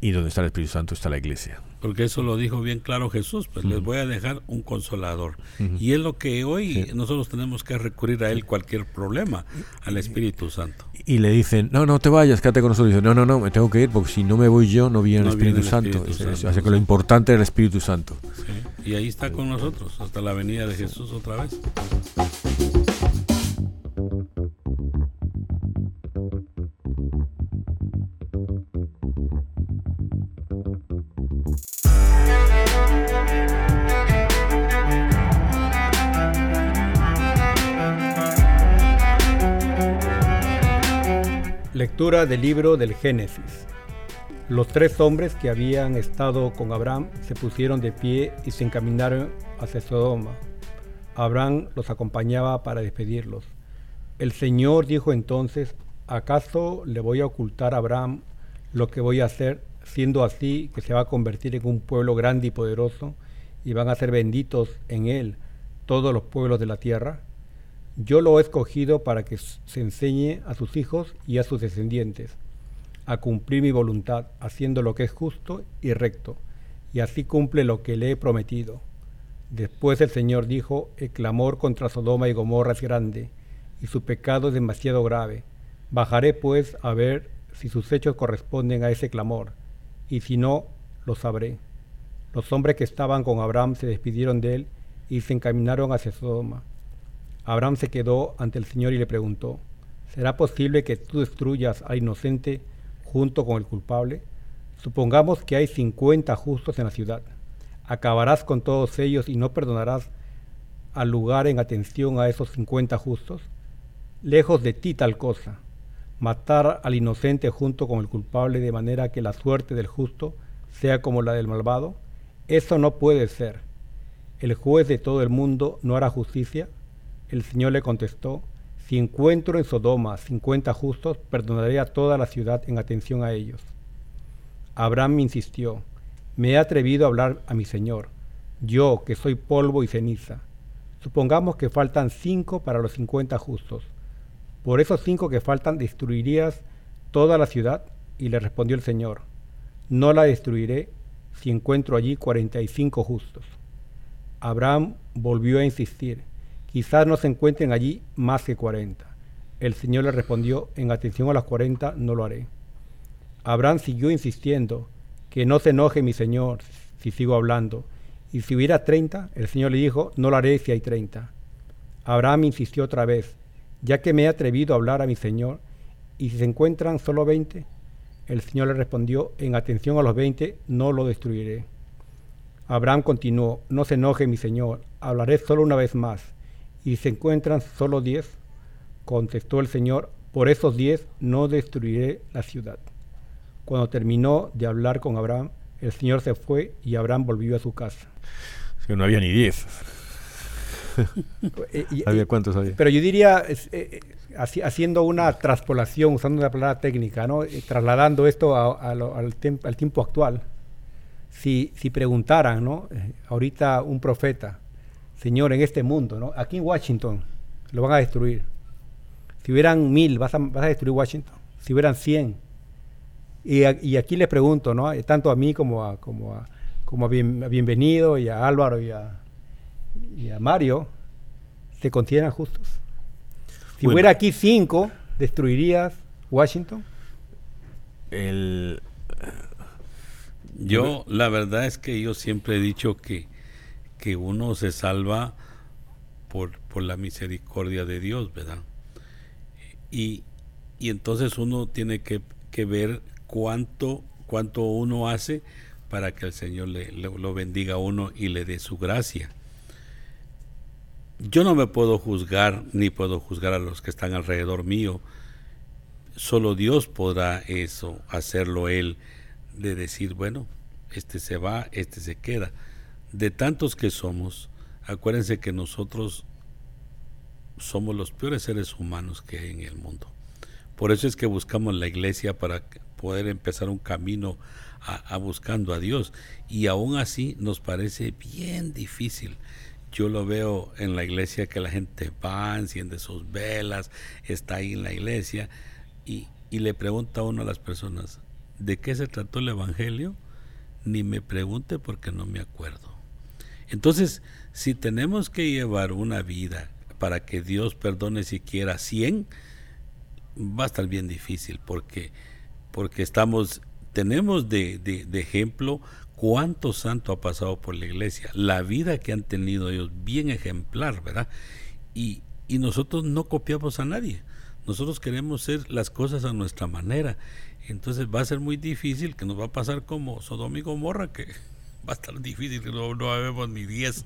Y donde está el Espíritu Santo está la iglesia. Porque eso lo dijo bien claro Jesús, pues les voy a dejar un consolador. Y es lo que hoy nosotros tenemos que recurrir a él cualquier problema, al Espíritu Santo. Y le dicen, no, no te vayas, quédate con nosotros. Y dice, no, no, no, me tengo que ir porque si no me voy yo, no viene el, Espíritu, Santo. Así que lo importante es el Espíritu Santo. Y ahí está con nosotros, hasta la venida de Jesús otra vez. Lectura del libro del Génesis. Los tres hombres que habían estado con Abraham se pusieron de pie y se encaminaron hacia Sodoma. Abraham los acompañaba para despedirlos. El Señor dijo entonces, ¿acaso le voy a ocultar a Abraham lo que voy a hacer, siendo así que se va a convertir en un pueblo grande y poderoso y van a ser benditos en él todos los pueblos de la tierra? Yo lo he escogido para que se enseñe a sus hijos y a sus descendientes a cumplir mi voluntad, haciendo lo que es justo y recto, y así cumple lo que le he prometido. Después el Señor dijo, el clamor contra Sodoma y Gomorra es grande, y su pecado es demasiado grave. Bajaré pues a ver si sus hechos corresponden a ese clamor, y si no, lo sabré. Los hombres que estaban con Abraham se despidieron de él y se encaminaron hacia Sodoma. Abraham se quedó ante el Señor y le preguntó, ¿será posible que tú destruyas al inocente junto con el culpable? Supongamos que hay cincuenta justos en la ciudad. ¿Acabarás con todos ellos y no perdonarás al lugar en atención a esos cincuenta justos? Lejos de ti tal cosa, matar al inocente junto con el culpable de manera que la suerte del justo sea como la del malvado, eso no puede ser. El juez de todo el mundo no hará justicia el Señor le contestó, si encuentro en Sodoma cincuenta justos, perdonaré a toda la ciudad en atención a ellos. Abraham insistió, me he atrevido a hablar a mi Señor, yo que soy polvo y ceniza. Supongamos que faltan cinco para los cincuenta justos. Por esos cinco que faltan destruirías toda la ciudad. Y le respondió el Señor, no la destruiré si encuentro allí cuarenta y cinco justos. Abraham volvió a insistir, Quizás no se encuentren allí más que cuarenta. El Señor le respondió, en atención a las cuarenta no lo haré. Abraham siguió insistiendo, que no se enoje mi Señor si sigo hablando. Y si hubiera treinta, el Señor le dijo, no lo haré si hay treinta. Abraham insistió otra vez, ya que me he atrevido a hablar a mi Señor, y si se encuentran solo veinte, el Señor le respondió, en atención a los veinte no lo destruiré. Abraham continuó, no se enoje mi Señor, hablaré solo una vez más y se encuentran solo diez, contestó el Señor, por esos diez no destruiré la ciudad. Cuando terminó de hablar con Abraham, el Señor se fue y Abraham volvió a su casa. que no había ni diez. Eh, ¿Había cuántos había? Pero yo diría, eh, haciendo una transpolación, usando una palabra técnica, ¿no? Eh, trasladando esto al, al, tiempo actual, si, si preguntaran, ¿no? ahorita un profeta, Señor, en este mundo, ¿no? Aquí en Washington, lo van a destruir. Si hubieran mil, vas a, vas a destruir Washington. Si hubieran cien. Y, aquí les pregunto, ¿no? Tanto a mí como a, como a, como a, Bienvenido y a Álvaro y a, y a Mario, ¿se consideran justos? Si hubiera aquí cinco, ¿destruirías Washington? El, yo, la verdad es que yo siempre he dicho que, que uno se salva por, por la misericordia de Dios, ¿verdad? Y, y entonces uno tiene que, que, ver cuánto, cuánto uno hace para que el Señor le, lo bendiga a uno y le dé su gracia. Yo no me puedo juzgar ni puedo juzgar a los que están alrededor mío. Solo Dios podrá eso, hacerlo Él de decir, bueno, este se va, este se queda. De tantos que somos, acuérdense que nosotros somos los peores seres humanos que hay en el mundo. Por eso es que buscamos la iglesia para poder empezar un camino a, buscando a Dios. Y aún así nos parece bien difícil. Yo lo veo en la iglesia que la gente va, enciende sus velas, está ahí en la iglesia y, y le pregunta a uno a las personas, de qué se trató el Evangelio, ni me pregunte porque no me acuerdo. Entonces, si tenemos que llevar una vida para que Dios perdone siquiera 100, va a estar bien difícil porque, porque estamos, tenemos de, de, ejemplo cuánto santo ha pasado por la iglesia, la vida que han tenido ellos, bien ejemplar, ¿verdad? Y, y nosotros no copiamos a nadie. Nosotros queremos hacer las cosas a nuestra manera entonces va a ser muy difícil que nos va a pasar como Sodoma y Gomorra, que va a estar difícil, no, no vemos ni 10.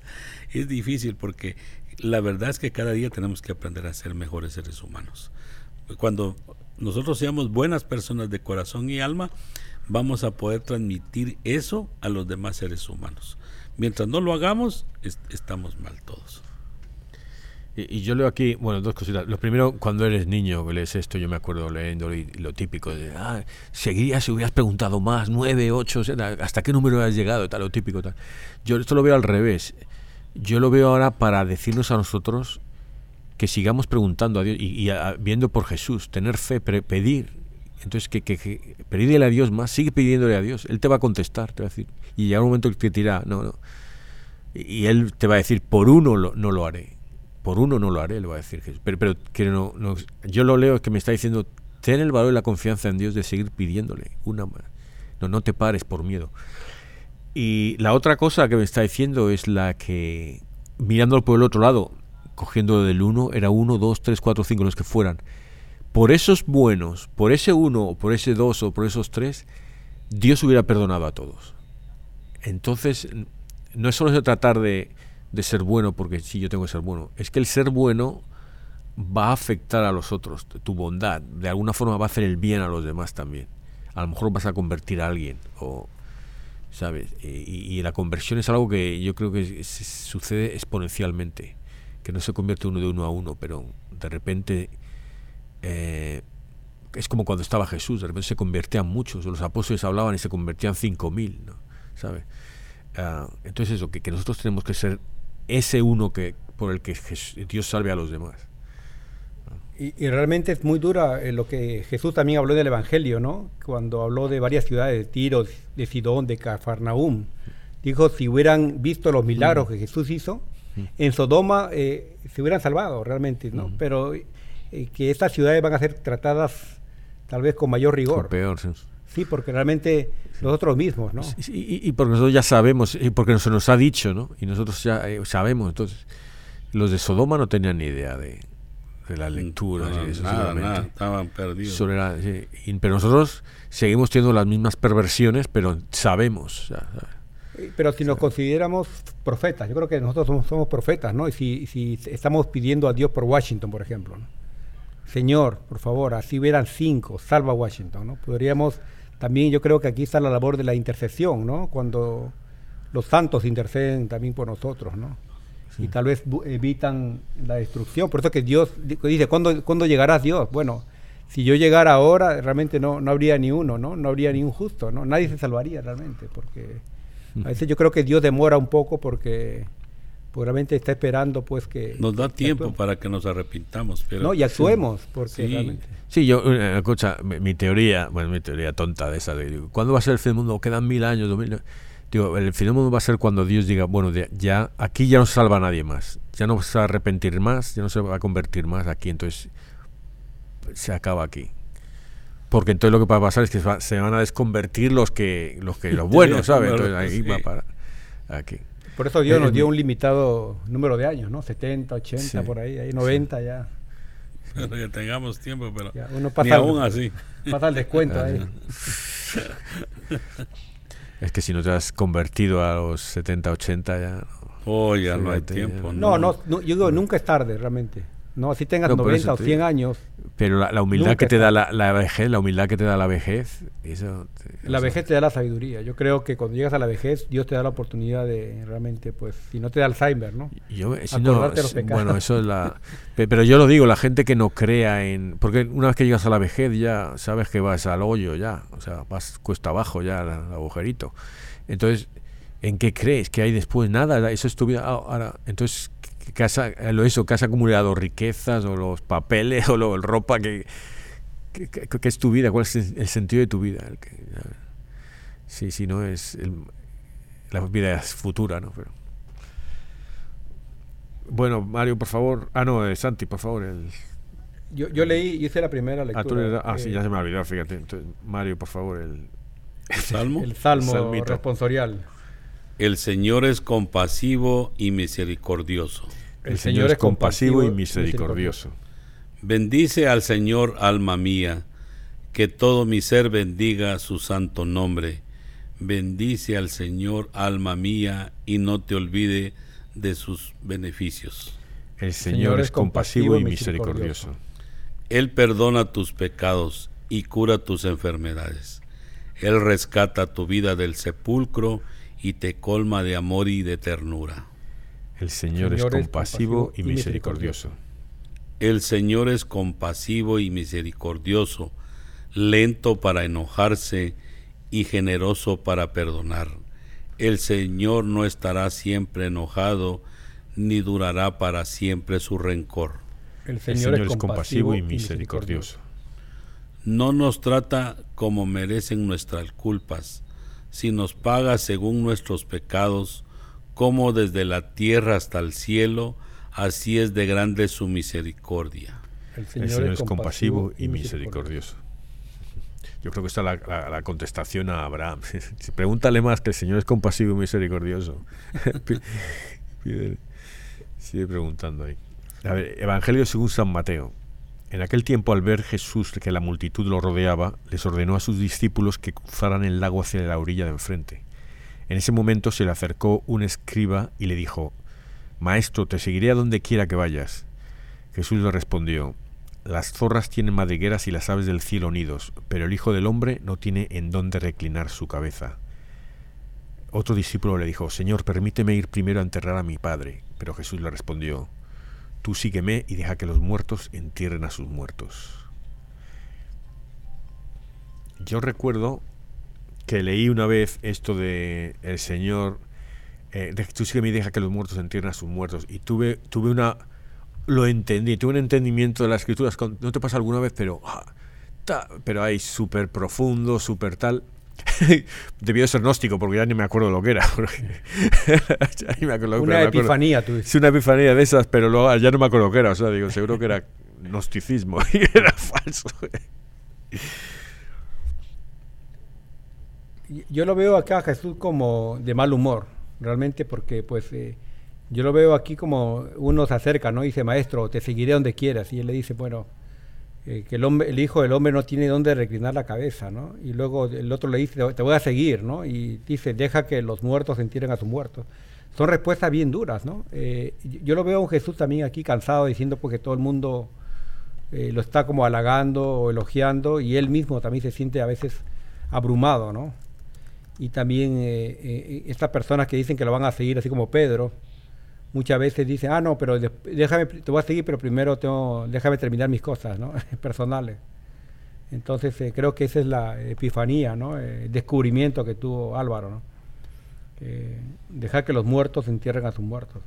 Es difícil porque la verdad es que cada día tenemos que aprender a ser mejores seres humanos. Cuando nosotros seamos buenas personas de corazón y alma, vamos a poder transmitir eso a los demás seres humanos. Mientras no lo hagamos, estamos mal todos. Y, yo leo aquí, bueno, dos cositas. Lo primero, cuando eres niño, que lees esto, yo me acuerdo leyendo lo típico de, ah, seguirías si hubieras preguntado más, nueve, ocho, hasta qué número has llegado, tal, lo típico, tal. Yo esto lo veo al revés. Yo lo veo ahora para decirnos a nosotros que sigamos preguntando a Dios y, viendo por Jesús, tener fe, pedir. Entonces, que, que, pedirle a Dios más, sigue pidiéndole a Dios. Él te va a contestar, te va a decir. Y llega un momento que te dirá, no, no. Y, Él te va a decir, por uno no lo haré por uno no lo haré, le va a decir Jesús. Pero, pero que no, no, yo lo leo que me está diciendo, ten el valor y la confianza en Dios de seguir pidiéndole una No, no te pares por miedo. Y la otra cosa que me está diciendo es la que, mirándolo por el otro lado, cogiendo del uno, era uno, dos, tres, cuatro, cinco, los que fueran. Por esos buenos, por ese uno, o por ese dos, o por esos tres, Dios hubiera perdonado a todos. Entonces, no es solo tratar de de ser bueno porque sí, yo tengo que ser bueno. Es que el ser bueno va a afectar a los otros, tu bondad, de alguna forma va a hacer el bien a los demás también. A lo mejor vas a convertir a alguien, o, ¿sabes? Y, la conversión es algo que yo creo que sucede exponencialmente, que no se convierte uno de uno a uno, pero de repente eh, es como cuando estaba Jesús, de repente se convertían muchos, los apóstoles hablaban y se convertían cinco mil, ¿no? ¿sabes? Ah, entonces eso, que nosotros tenemos que ser ese uno que por el que Dios salve a los demás. Y, realmente es muy dura eh, lo que Jesús también habló del Evangelio, ¿no? Cuando habló de varias ciudades, de Tiro, de Sidón, de Cafarnaúm. Dijo, si hubieran visto los milagros que Jesús hizo, en Sodoma eh, se hubieran salvado realmente, ¿no? Pero eh, que estas ciudades van a ser tratadas tal vez con mayor rigor. peor, sí. Sí, porque realmente nosotros mismos, ¿no? y, porque nosotros ya sabemos, y porque se nos ha dicho, ¿no? Y nosotros ya eh, sabemos. Entonces, los de Sodoma no tenían ni idea de, la lectura. nada, estaban perdidos. pero nosotros seguimos teniendo las mismas perversiones, pero sabemos. pero si nos consideramos profetas, yo creo que nosotros somos, profetas, ¿no? Y si, si, estamos pidiendo a Dios por Washington, por ejemplo, Señor, por favor, así verán cinco, salva Washington, ¿no? Podríamos también yo creo que aquí está la labor de la intercesión, ¿no? Cuando los santos interceden también por nosotros, ¿no? Y tal vez evitan la destrucción. Por eso que Dios dice, ¿cuándo, ¿cuándo llegarás Dios? Bueno, si yo llegara ahora, realmente no, no habría ni uno, ¿no? No habría ni un justo, ¿no? Nadie se salvaría realmente, porque a veces yo creo que Dios demora un poco porque Probablemente está esperando pues que... Nos da tiempo para que nos arrepintamos. Pero, no, y actuemos, porque realmente... Sí, yo, eh, escucha, mi, teoría, bueno, mi teoría tonta de esa, de ¿cuándo va a ser el fin del mundo? Quedan mil años, dos mil Digo, el fin del mundo va a ser cuando Dios diga, bueno, ya aquí ya no se salva nadie más, ya no se va a arrepentir más, ya no se va a convertir más aquí, entonces se acaba aquí. Porque entonces lo que va a pasar es que se van a desconvertir los que los que los buenos, ¿sabes? Entonces ahí va para aquí. Por eso Dios nos dio un limitado número de años, ¿no? 70, 80, por ahí, ahí 90 ya. Pero que tengamos tiempo, pero uno pasa aún así. Pasa el descuento ahí. Es que si no te has convertido a los 70, 80 ya... Oh, ya no hay tiempo. No, no, no, yo digo, nunca es tarde realmente. No, si tengas 90 o 100 años. Pero la, humildad que te da la, vejez, la humildad que te da la vejez, eso... la vejez te da la sabiduría. Yo creo que cuando llegas a la vejez, Dios te da la oportunidad de realmente, pues, si no te da Alzheimer, ¿no? Yo, si no, bueno, eso es la... Pero yo lo digo, la gente que no crea en... Porque una vez que llegas a la vejez ya sabes que vas al hoyo ya, o sea, vas cuesta abajo ya, el agujerito. Entonces, ¿en qué crees? ¿Que hay después? Nada, eso es tu vida. Ahora, entonces, que has, lo eso, que has acumulado riquezas o los papeles o la ropa que, que, es tu vida, cuál es el, sentido de tu vida. si, si no es la vida es futura, ¿no? Pero, bueno, Mario, por favor. Ah, no, eh, Santi, por favor. El, yo, yo leí, hice la primera lectura. Ah, sí, ya se me ha olvidado, fíjate. Mario, por favor, el, ¿El salmo. El salmo responsorial. El Señor es compasivo y misericordioso. El, Señor, es compasivo y misericordioso. Bendice al Señor, alma mía, que todo mi ser bendiga su santo nombre. Bendice al Señor, alma mía, y no te olvide de sus beneficios. El Señor, es compasivo y misericordioso. Él perdona tus pecados y cura tus enfermedades. Él rescata tu vida del sepulcro y te colma de amor y de ternura. El Señor, es, compasivo y misericordioso. El Señor es compasivo y misericordioso, lento para enojarse y generoso para perdonar. El Señor no estará siempre enojado, ni durará para siempre su rencor. El Señor, es, compasivo y misericordioso. No nos trata como merecen nuestras culpas, si nos paga según nuestros pecados, como desde la tierra hasta el cielo, así es de grande su misericordia. El Señor, es, compasivo y misericordioso. Yo creo que está la, la, contestación a Abraham. Pregúntale más que el Señor es compasivo y misericordioso. Sigue preguntando ahí. Evangelio según San Mateo. En aquel tiempo, al ver Jesús que la multitud lo rodeaba, les ordenó a sus discípulos que cruzaran el lago hacia la orilla de enfrente. En ese momento se le acercó un escriba y le dijo, Maestro, te seguiré a donde quiera que vayas. Jesús le respondió, Las zorras tienen madrigueras y las aves del cielo nidos, pero el Hijo del Hombre no tiene en dónde reclinar su cabeza. Otro discípulo le dijo, Señor, permíteme ir primero a enterrar a mi padre. Pero Jesús le respondió, Tú sígueme y deja que los muertos entierren a sus muertos. Yo recuerdo que leí una vez esto de el Señor, eh, tú sígueme y deja que los muertos entierren a sus muertos. Y tuve, tuve una, lo entendí, tuve un entendimiento de las escrituras, no te pasa alguna vez, pero, ah, pero hay súper profundo, súper tal. Debió ser gnóstico porque ya ni me acuerdo lo que era. una epifanía, tú Sí, una epifanía de esas, pero luego ya no me acuerdo lo que era. O sea, digo, seguro que era gnosticismo y era falso. Yo lo veo acá Jesús como de mal humor, realmente, porque pues eh, yo lo veo aquí como uno se acerca, ¿no? Y dice, maestro, te seguiré donde quieras. Y él le dice, bueno, eh, que el, hijo del hombre no tiene dónde reclinar la cabeza, ¿no? Y luego el otro le dice, te voy a seguir, ¿no? Y dice, deja que los muertos entierren a sus muertos. Son respuestas bien duras, ¿no? Eh, yo lo veo a un Jesús también aquí cansado diciendo porque todo el mundo eh, lo está como halagando o elogiando y él mismo también se siente a veces abrumado, ¿no? Y también estas personas que dicen que lo van a seguir, así como Pedro, muchas veces dice, ah, no, pero déjame, te voy a seguir, pero primero tengo, déjame terminar mis cosas, ¿no? Personales. Entonces eh, creo que esa es la epifanía, ¿no? El descubrimiento que tuvo Álvaro, ¿no? dejar que los muertos entierren a sus muertos.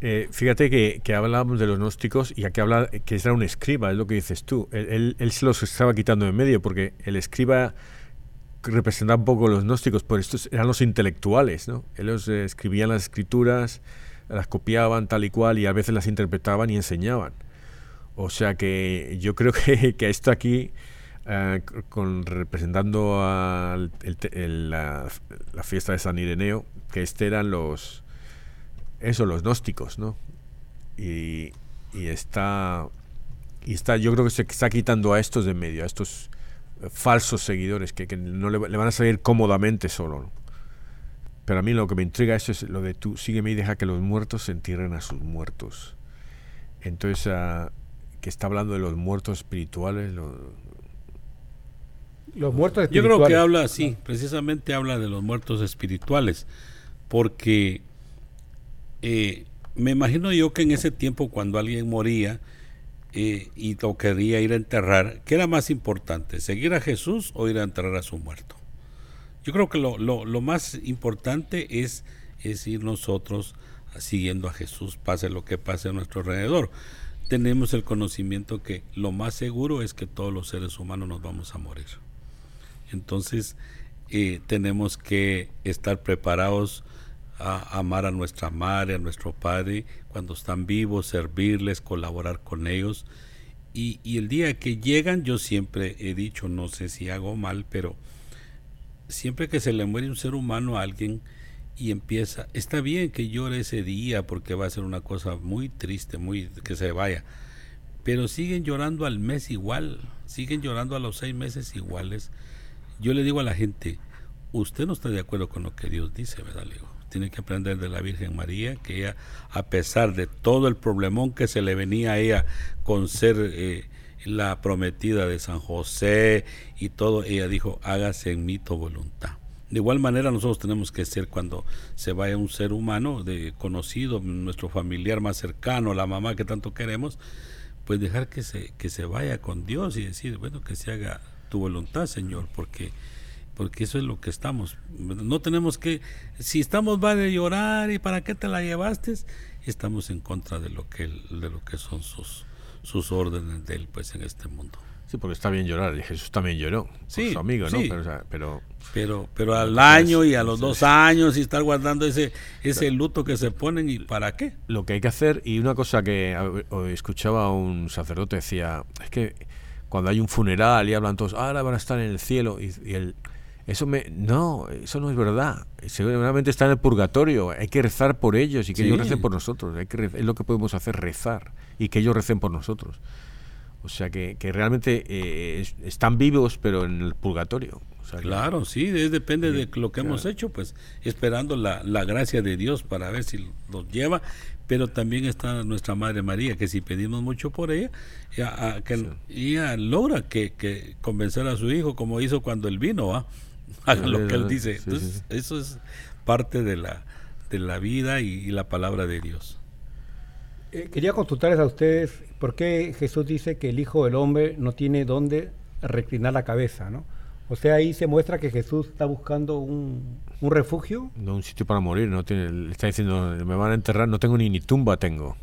eh, fíjate que, que, hablábamos de los gnósticos y aquí habla que era un escriba, es lo que dices tú. Él, él, se los estaba quitando de medio porque el escriba representaba un poco los gnósticos, pero estos eran los intelectuales, ¿no? Ellos eh, escribían las escrituras, las copiaban tal y cual y a veces las interpretaban y enseñaban. O sea que yo creo que, que esto aquí, eh, con, representando a la, fiesta de San Ireneo, que este eran los, eso, los gnósticos, ¿no? Y, y está, está, yo creo que se está quitando a estos de medio, a estos falsos seguidores que, que no le, le, van a salir cómodamente solo. Pero a mí lo que me intriga eso es lo de tú sígueme y deja que los muertos se entierren a sus muertos. Entonces, uh, que está hablando de los muertos espirituales. Lo, los muertos espirituales. Yo creo que habla, sí, precisamente habla de los muertos espirituales, porque eh, me imagino yo que en ese tiempo cuando alguien moría y lo quería ir a enterrar, ¿qué era más importante? ¿Seguir a Jesús o ir a enterrar a su muerto? Yo creo que lo, lo, lo más importante es, es ir nosotros siguiendo a Jesús, pase lo que pase a nuestro alrededor. Tenemos el conocimiento que lo más seguro es que todos los seres humanos nos vamos a morir. Entonces, eh, tenemos que estar preparados a amar a nuestra madre, a nuestro padre, cuando están vivos, servirles, colaborar con ellos. Y, el día que llegan, yo siempre he dicho, no sé si hago mal, pero siempre que se le muere un ser humano a alguien y empieza, está bien que llore ese día porque va a ser una cosa muy triste, muy que se vaya, pero siguen llorando al mes igual, siguen llorando a los seis meses iguales. Yo le digo a la gente, usted no está de acuerdo con lo que Dios dice, ¿verdad? Le tiene que aprender de la Virgen María, que ella, a pesar de todo el problemón que se le venía a ella con ser eh, la prometida de San José y todo, ella dijo, hágase en mí tu voluntad. De igual manera nosotros tenemos que ser cuando se vaya un ser humano de conocido, nuestro familiar más cercano, la mamá que tanto queremos, pues dejar que se que se vaya con Dios y decir, bueno, que se haga tu voluntad, Señor, porque porque eso es lo que estamos. No tenemos que si estamos va de llorar y para qué te la llevaste, estamos en contra de lo que de lo que son sus sus órdenes de él pues en este mundo. Sí, porque está bien llorar. Jesús también lloró. Sí, su amigo, ¿no? Pero, pero, pero, al año y a los dos años y estar guardando ese, ese luto que se ponen y para qué. Lo que hay que hacer, y una cosa que escuchaba un sacerdote decía, es que cuando hay un funeral y hablan todos, ahora van a estar en el cielo y, y el, eso me no, eso no es verdad. Seguramente está en el purgatorio. Hay que rezar por ellos y que ellos recen por nosotros. Hay que es lo que podemos hacer, rezar y que ellos recen por nosotros. O sea que, que realmente eh, están vivos, pero en el purgatorio. claro, sí, depende de lo que hemos hecho, pues esperando la, la, gracia de Dios para ver si los lleva. Pero también está nuestra Madre María, que si pedimos mucho por ella, ella, que, ella logra que, que, convencer a su hijo, como hizo cuando él vino, ¿va? Haga lo que él dice. Entonces, eso es parte de la, de la vida y, la palabra de Dios. Eh, quería consultarles a ustedes por qué Jesús dice que el Hijo del Hombre no tiene dónde reclinar la cabeza, ¿no? O sea, ahí se muestra que Jesús está buscando un, un refugio. No, un sitio para morir, no tiene, está diciendo, me van a enterrar, no tengo ni, ni tumba tengo.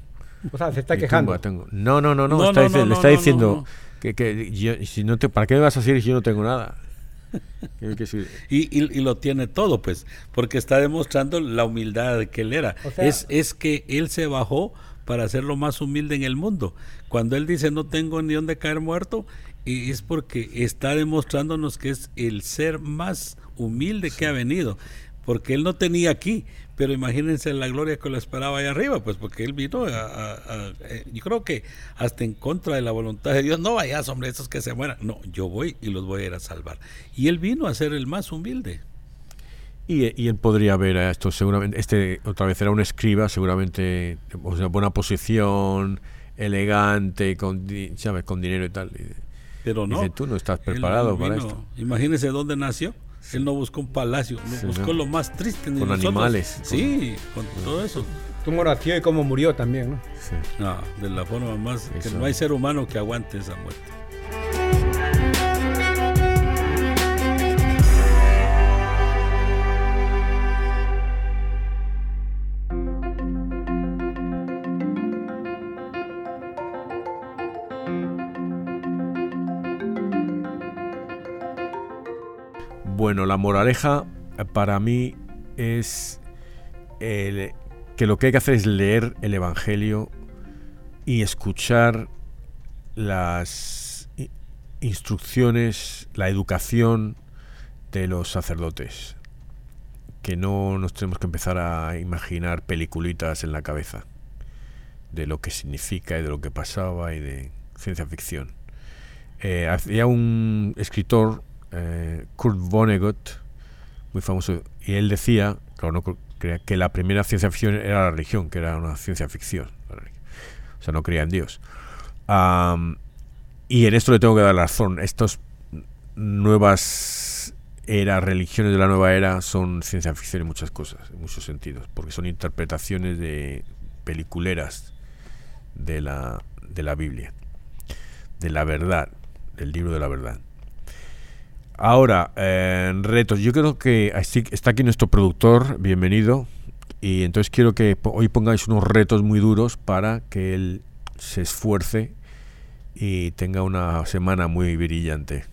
O sea, se está quejando. No, no, no, no, está le está diciendo que, que si no te, ¿para qué me vas a decir si yo no tengo nada? y, y, lo tiene todo, pues, porque está demostrando la humildad que él era. es, es que él se bajó para ser lo más humilde en el mundo. Cuando él dice no tengo ni dónde caer muerto, es porque está demostrándonos que es el ser más humilde que ha venido, porque él no tenía aquí, pero imagínense la gloria que lo esperaba allá arriba, pues porque él vino a, eh, yo creo que hasta en contra de la voluntad de Dios, no vayas, hombre, esos que se mueran, no, yo voy y los voy a ir a salvar. Y él vino a ser el más humilde. Y, él podría ver a esto, seguramente, este otra vez era un escriba, seguramente, o sea, buena posición, elegante, con, ¿sabes? con dinero y tal. Pero no. Dice, tú no estás preparado para esto. Imagínese dónde nació. Él no buscó un palacio, buscó lo más triste. con animales. Sí, con, todo eso. Cómo nació y cómo murió también, ¿no? No, de la forma más... Que no hay ser humano que aguante esa muerte. Bueno, la moraleja eh, para mí es que lo que hay que hacer es leer el Evangelio y escuchar las instrucciones, la educación de los sacerdotes. Que no nos tenemos que empezar a imaginar peliculitas en la cabeza de lo que significa y de lo que pasaba y de ciencia ficción. Eh, había un escritor, eh, Kurt Vonnegut, muy famoso, y él decía, que la primera ciencia ficción era la religión, que era una ciencia ficción. O sea, no creía en Dios. y en esto le tengo que dar la razón. Estas nuevas eras, religiones de la nueva era, son ciencia ficción en muchas cosas, en muchos sentidos, porque son interpretaciones de peliculeras de la, de la Biblia, de la verdad, del libro de la verdad. Ahora, eh, retos. Yo creo que está aquí nuestro productor, bienvenido. Y entonces quiero que hoy pongáis unos retos muy duros para que él se esfuerce y tenga una semana muy brillante.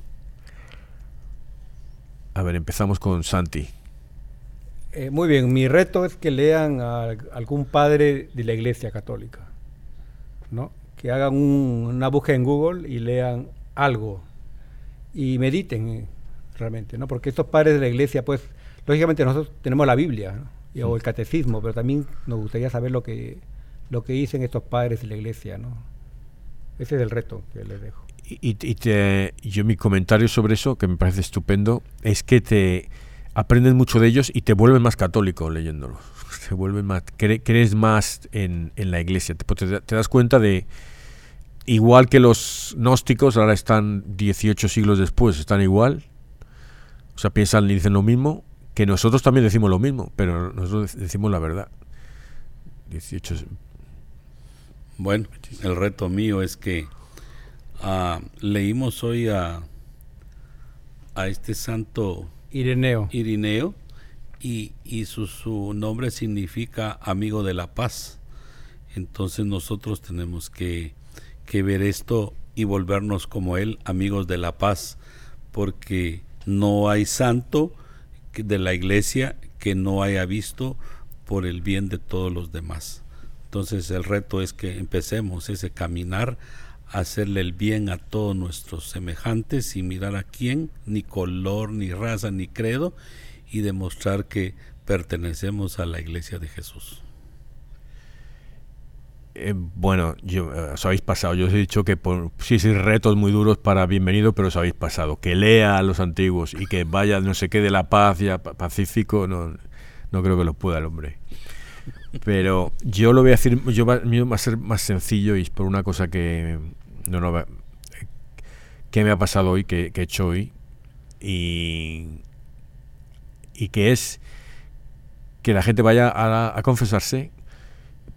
A ver, empezamos con Santi. Eh, muy bien, mi reto es que lean a algún padre de la Iglesia Católica, ¿no? Que hagan una búsqueda en Google y lean algo y mediten eh, realmente, ¿no? Porque estos padres de la Iglesia, pues, lógicamente nosotros tenemos la Biblia, ¿no? o el catecismo, pero también nos gustaría saber lo que, lo que dicen estos padres de la iglesia, ¿no? Ese es el reto que les dejo. Y, te, yo mi comentario sobre eso, que me parece estupendo, es que te aprendes mucho de ellos y te vuelves más católico leyéndolos. Te vuelves más, crees más en, en la iglesia. Te, te, das cuenta de, igual que los gnósticos, ahora están 18 siglos después, están igual. O sea, piensan y dicen lo mismo que nosotros también decimos lo mismo, pero nosotros decimos la verdad. 18. Bueno, el reto mío es que ah, leímos hoy a, a este santo Irineo. Irineo y, y su, su, nombre significa amigo de la paz. Entonces nosotros tenemos que, que ver esto y volvernos como él, amigos de la paz, porque no hay santo de la iglesia que no haya visto por el bien de todos los demás. Entonces el reto es que empecemos ese caminar, hacerle el bien a todos nuestros semejantes sin mirar a quién, ni color, ni raza, ni credo, y demostrar que pertenecemos a la iglesia de Jesús. Eh, bueno, yo, eh, os habéis pasado. Yo os he dicho que por, sí, sí, retos muy duros para bienvenido, pero os habéis pasado. Que lea a los antiguos y que vaya, no sé qué, de la paz ya pacífico, no, no creo que lo pueda el hombre. Pero yo lo voy a decir, yo va, va a ser más sencillo y es por una cosa que no, no que me ha pasado hoy, que, he hecho hoy, y, y que es que la gente vaya a, a confesarse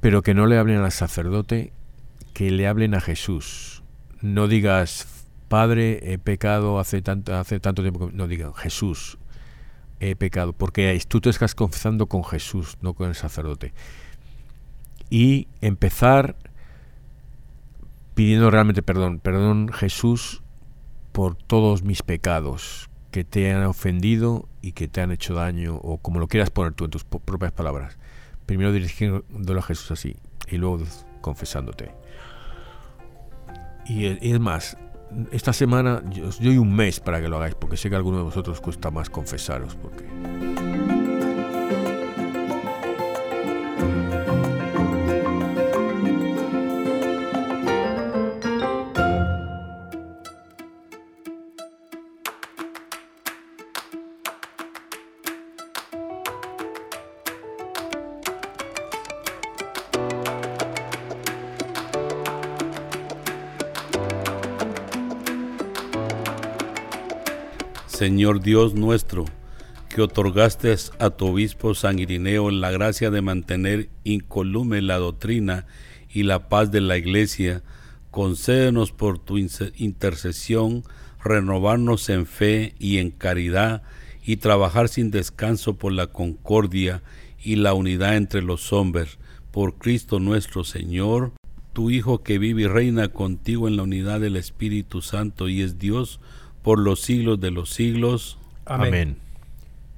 pero que no le hablen al sacerdote, que le hablen a Jesús. No digas, Padre, he pecado hace tanto, hace tanto tiempo. No digan, Jesús, he pecado. Porque tú te estás confesando con Jesús, no con el sacerdote. Y empezar pidiendo realmente perdón. Perdón, Jesús, por todos mis pecados que te han ofendido y que te han hecho daño, o como lo quieras poner tú en tus propias palabras primero dirigiéndolo a Jesús así y luego confesándote. Y, es más, esta semana yo os doy un mes para que lo hagáis, porque sé que a alguno de vosotros cuesta más confesaros, porque Señor Dios nuestro, que otorgaste a tu obispo San Irineo la gracia de mantener incolume la doctrina y la paz de la Iglesia, concédenos por tu intercesión renovarnos en fe y en caridad y trabajar sin descanso por la concordia y la unidad entre los hombres, por Cristo nuestro Señor, tu Hijo que vive y reina contigo en la unidad del Espíritu Santo y es Dios, por los siglos de los siglos. Amén.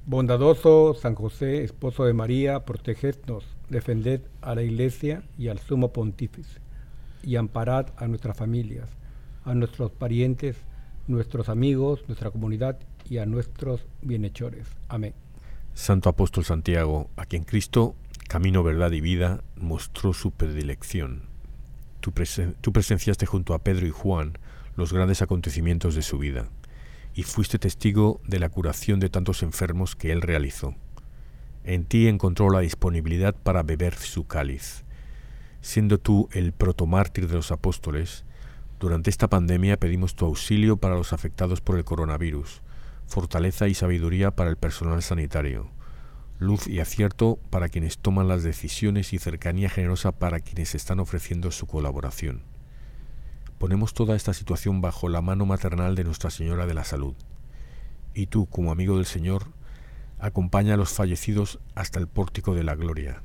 Bondadoso San José, esposo de María, protegednos, defended a la Iglesia y al Sumo Pontífice, y amparad a nuestras familias, a nuestros parientes, nuestros amigos, nuestra comunidad y a nuestros bienhechores. Amén. Santo Apóstol Santiago, a quien Cristo, camino, verdad y vida, mostró su predilección. Tú, presenciaste junto a Pedro y Juan los grandes acontecimientos de su vida y fuiste testigo de la curación de tantos enfermos que él realizó. En ti encontró la disponibilidad para beber su cáliz. Siendo tú el protomártir de los apóstoles, durante esta pandemia pedimos tu auxilio para los afectados por el coronavirus, fortaleza y sabiduría para el personal sanitario, luz y acierto para quienes toman las decisiones y cercanía generosa para quienes están ofreciendo su colaboración. Ponemos toda esta situación bajo la mano maternal de Nuestra Señora de la Salud. Y tú, como amigo del Señor, acompaña a los fallecidos hasta el pórtico de la gloria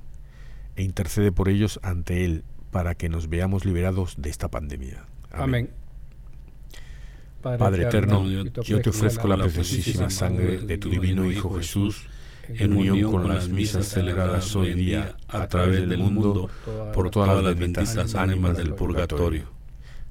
e intercede por ellos ante Él para que nos veamos liberados de esta pandemia. Amén. Padre, eterno, yo te ofrezco la preciosísima sangre de tu divino Hijo Jesús, en unión con las misas celebradas hoy día a través del mundo por todas las benditas ánimas del purgatorio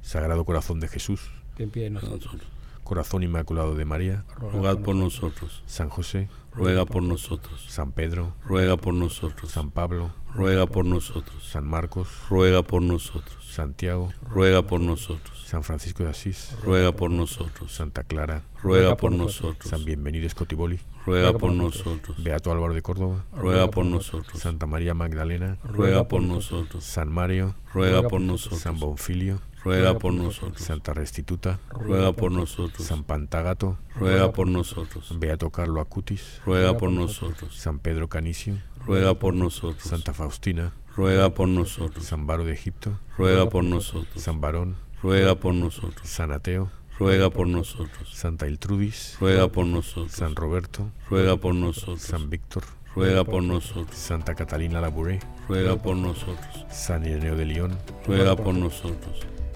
Sagrado Corazón de Jesús, ten pie de nosotros. Corazón Inmaculado de María, rogad por nosotros. San José, ruega por nosotros. San Pedro, ruega por nosotros. San Pablo, ruega por nosotros. San Marcos, ruega por nosotros. Santiago, ruega por nosotros. San Francisco de Asís, ruega por nosotros. Santa Clara, ruega por nosotros. San Bienvenido Escotiboli, ruega por nosotros. Beato Álvaro de Córdoba, ruega por nosotros. Santa María Magdalena, ruega por nosotros. San Mario, ruega por nosotros. San Bonfilio, ruega por nosotros. Santa Restituta, ruega por nosotros. San Pantagato, ruega por nosotros. Beato Carlo Acutis, ruega por nosotros. San Pedro Canicio, ruega por nosotros. Santa Faustina, ruega por nosotros. San Baro de Egipto, ruega por nosotros. San Barón, ruega por nosotros. San Ateo, ruega por nosotros. Santa Iltrudis, ruega por nosotros. San Roberto, ruega por nosotros. San Víctor, ruega por nosotros. Santa Catalina Labouré, ruega por nosotros. San Ireneo de León, ruega por nosotros.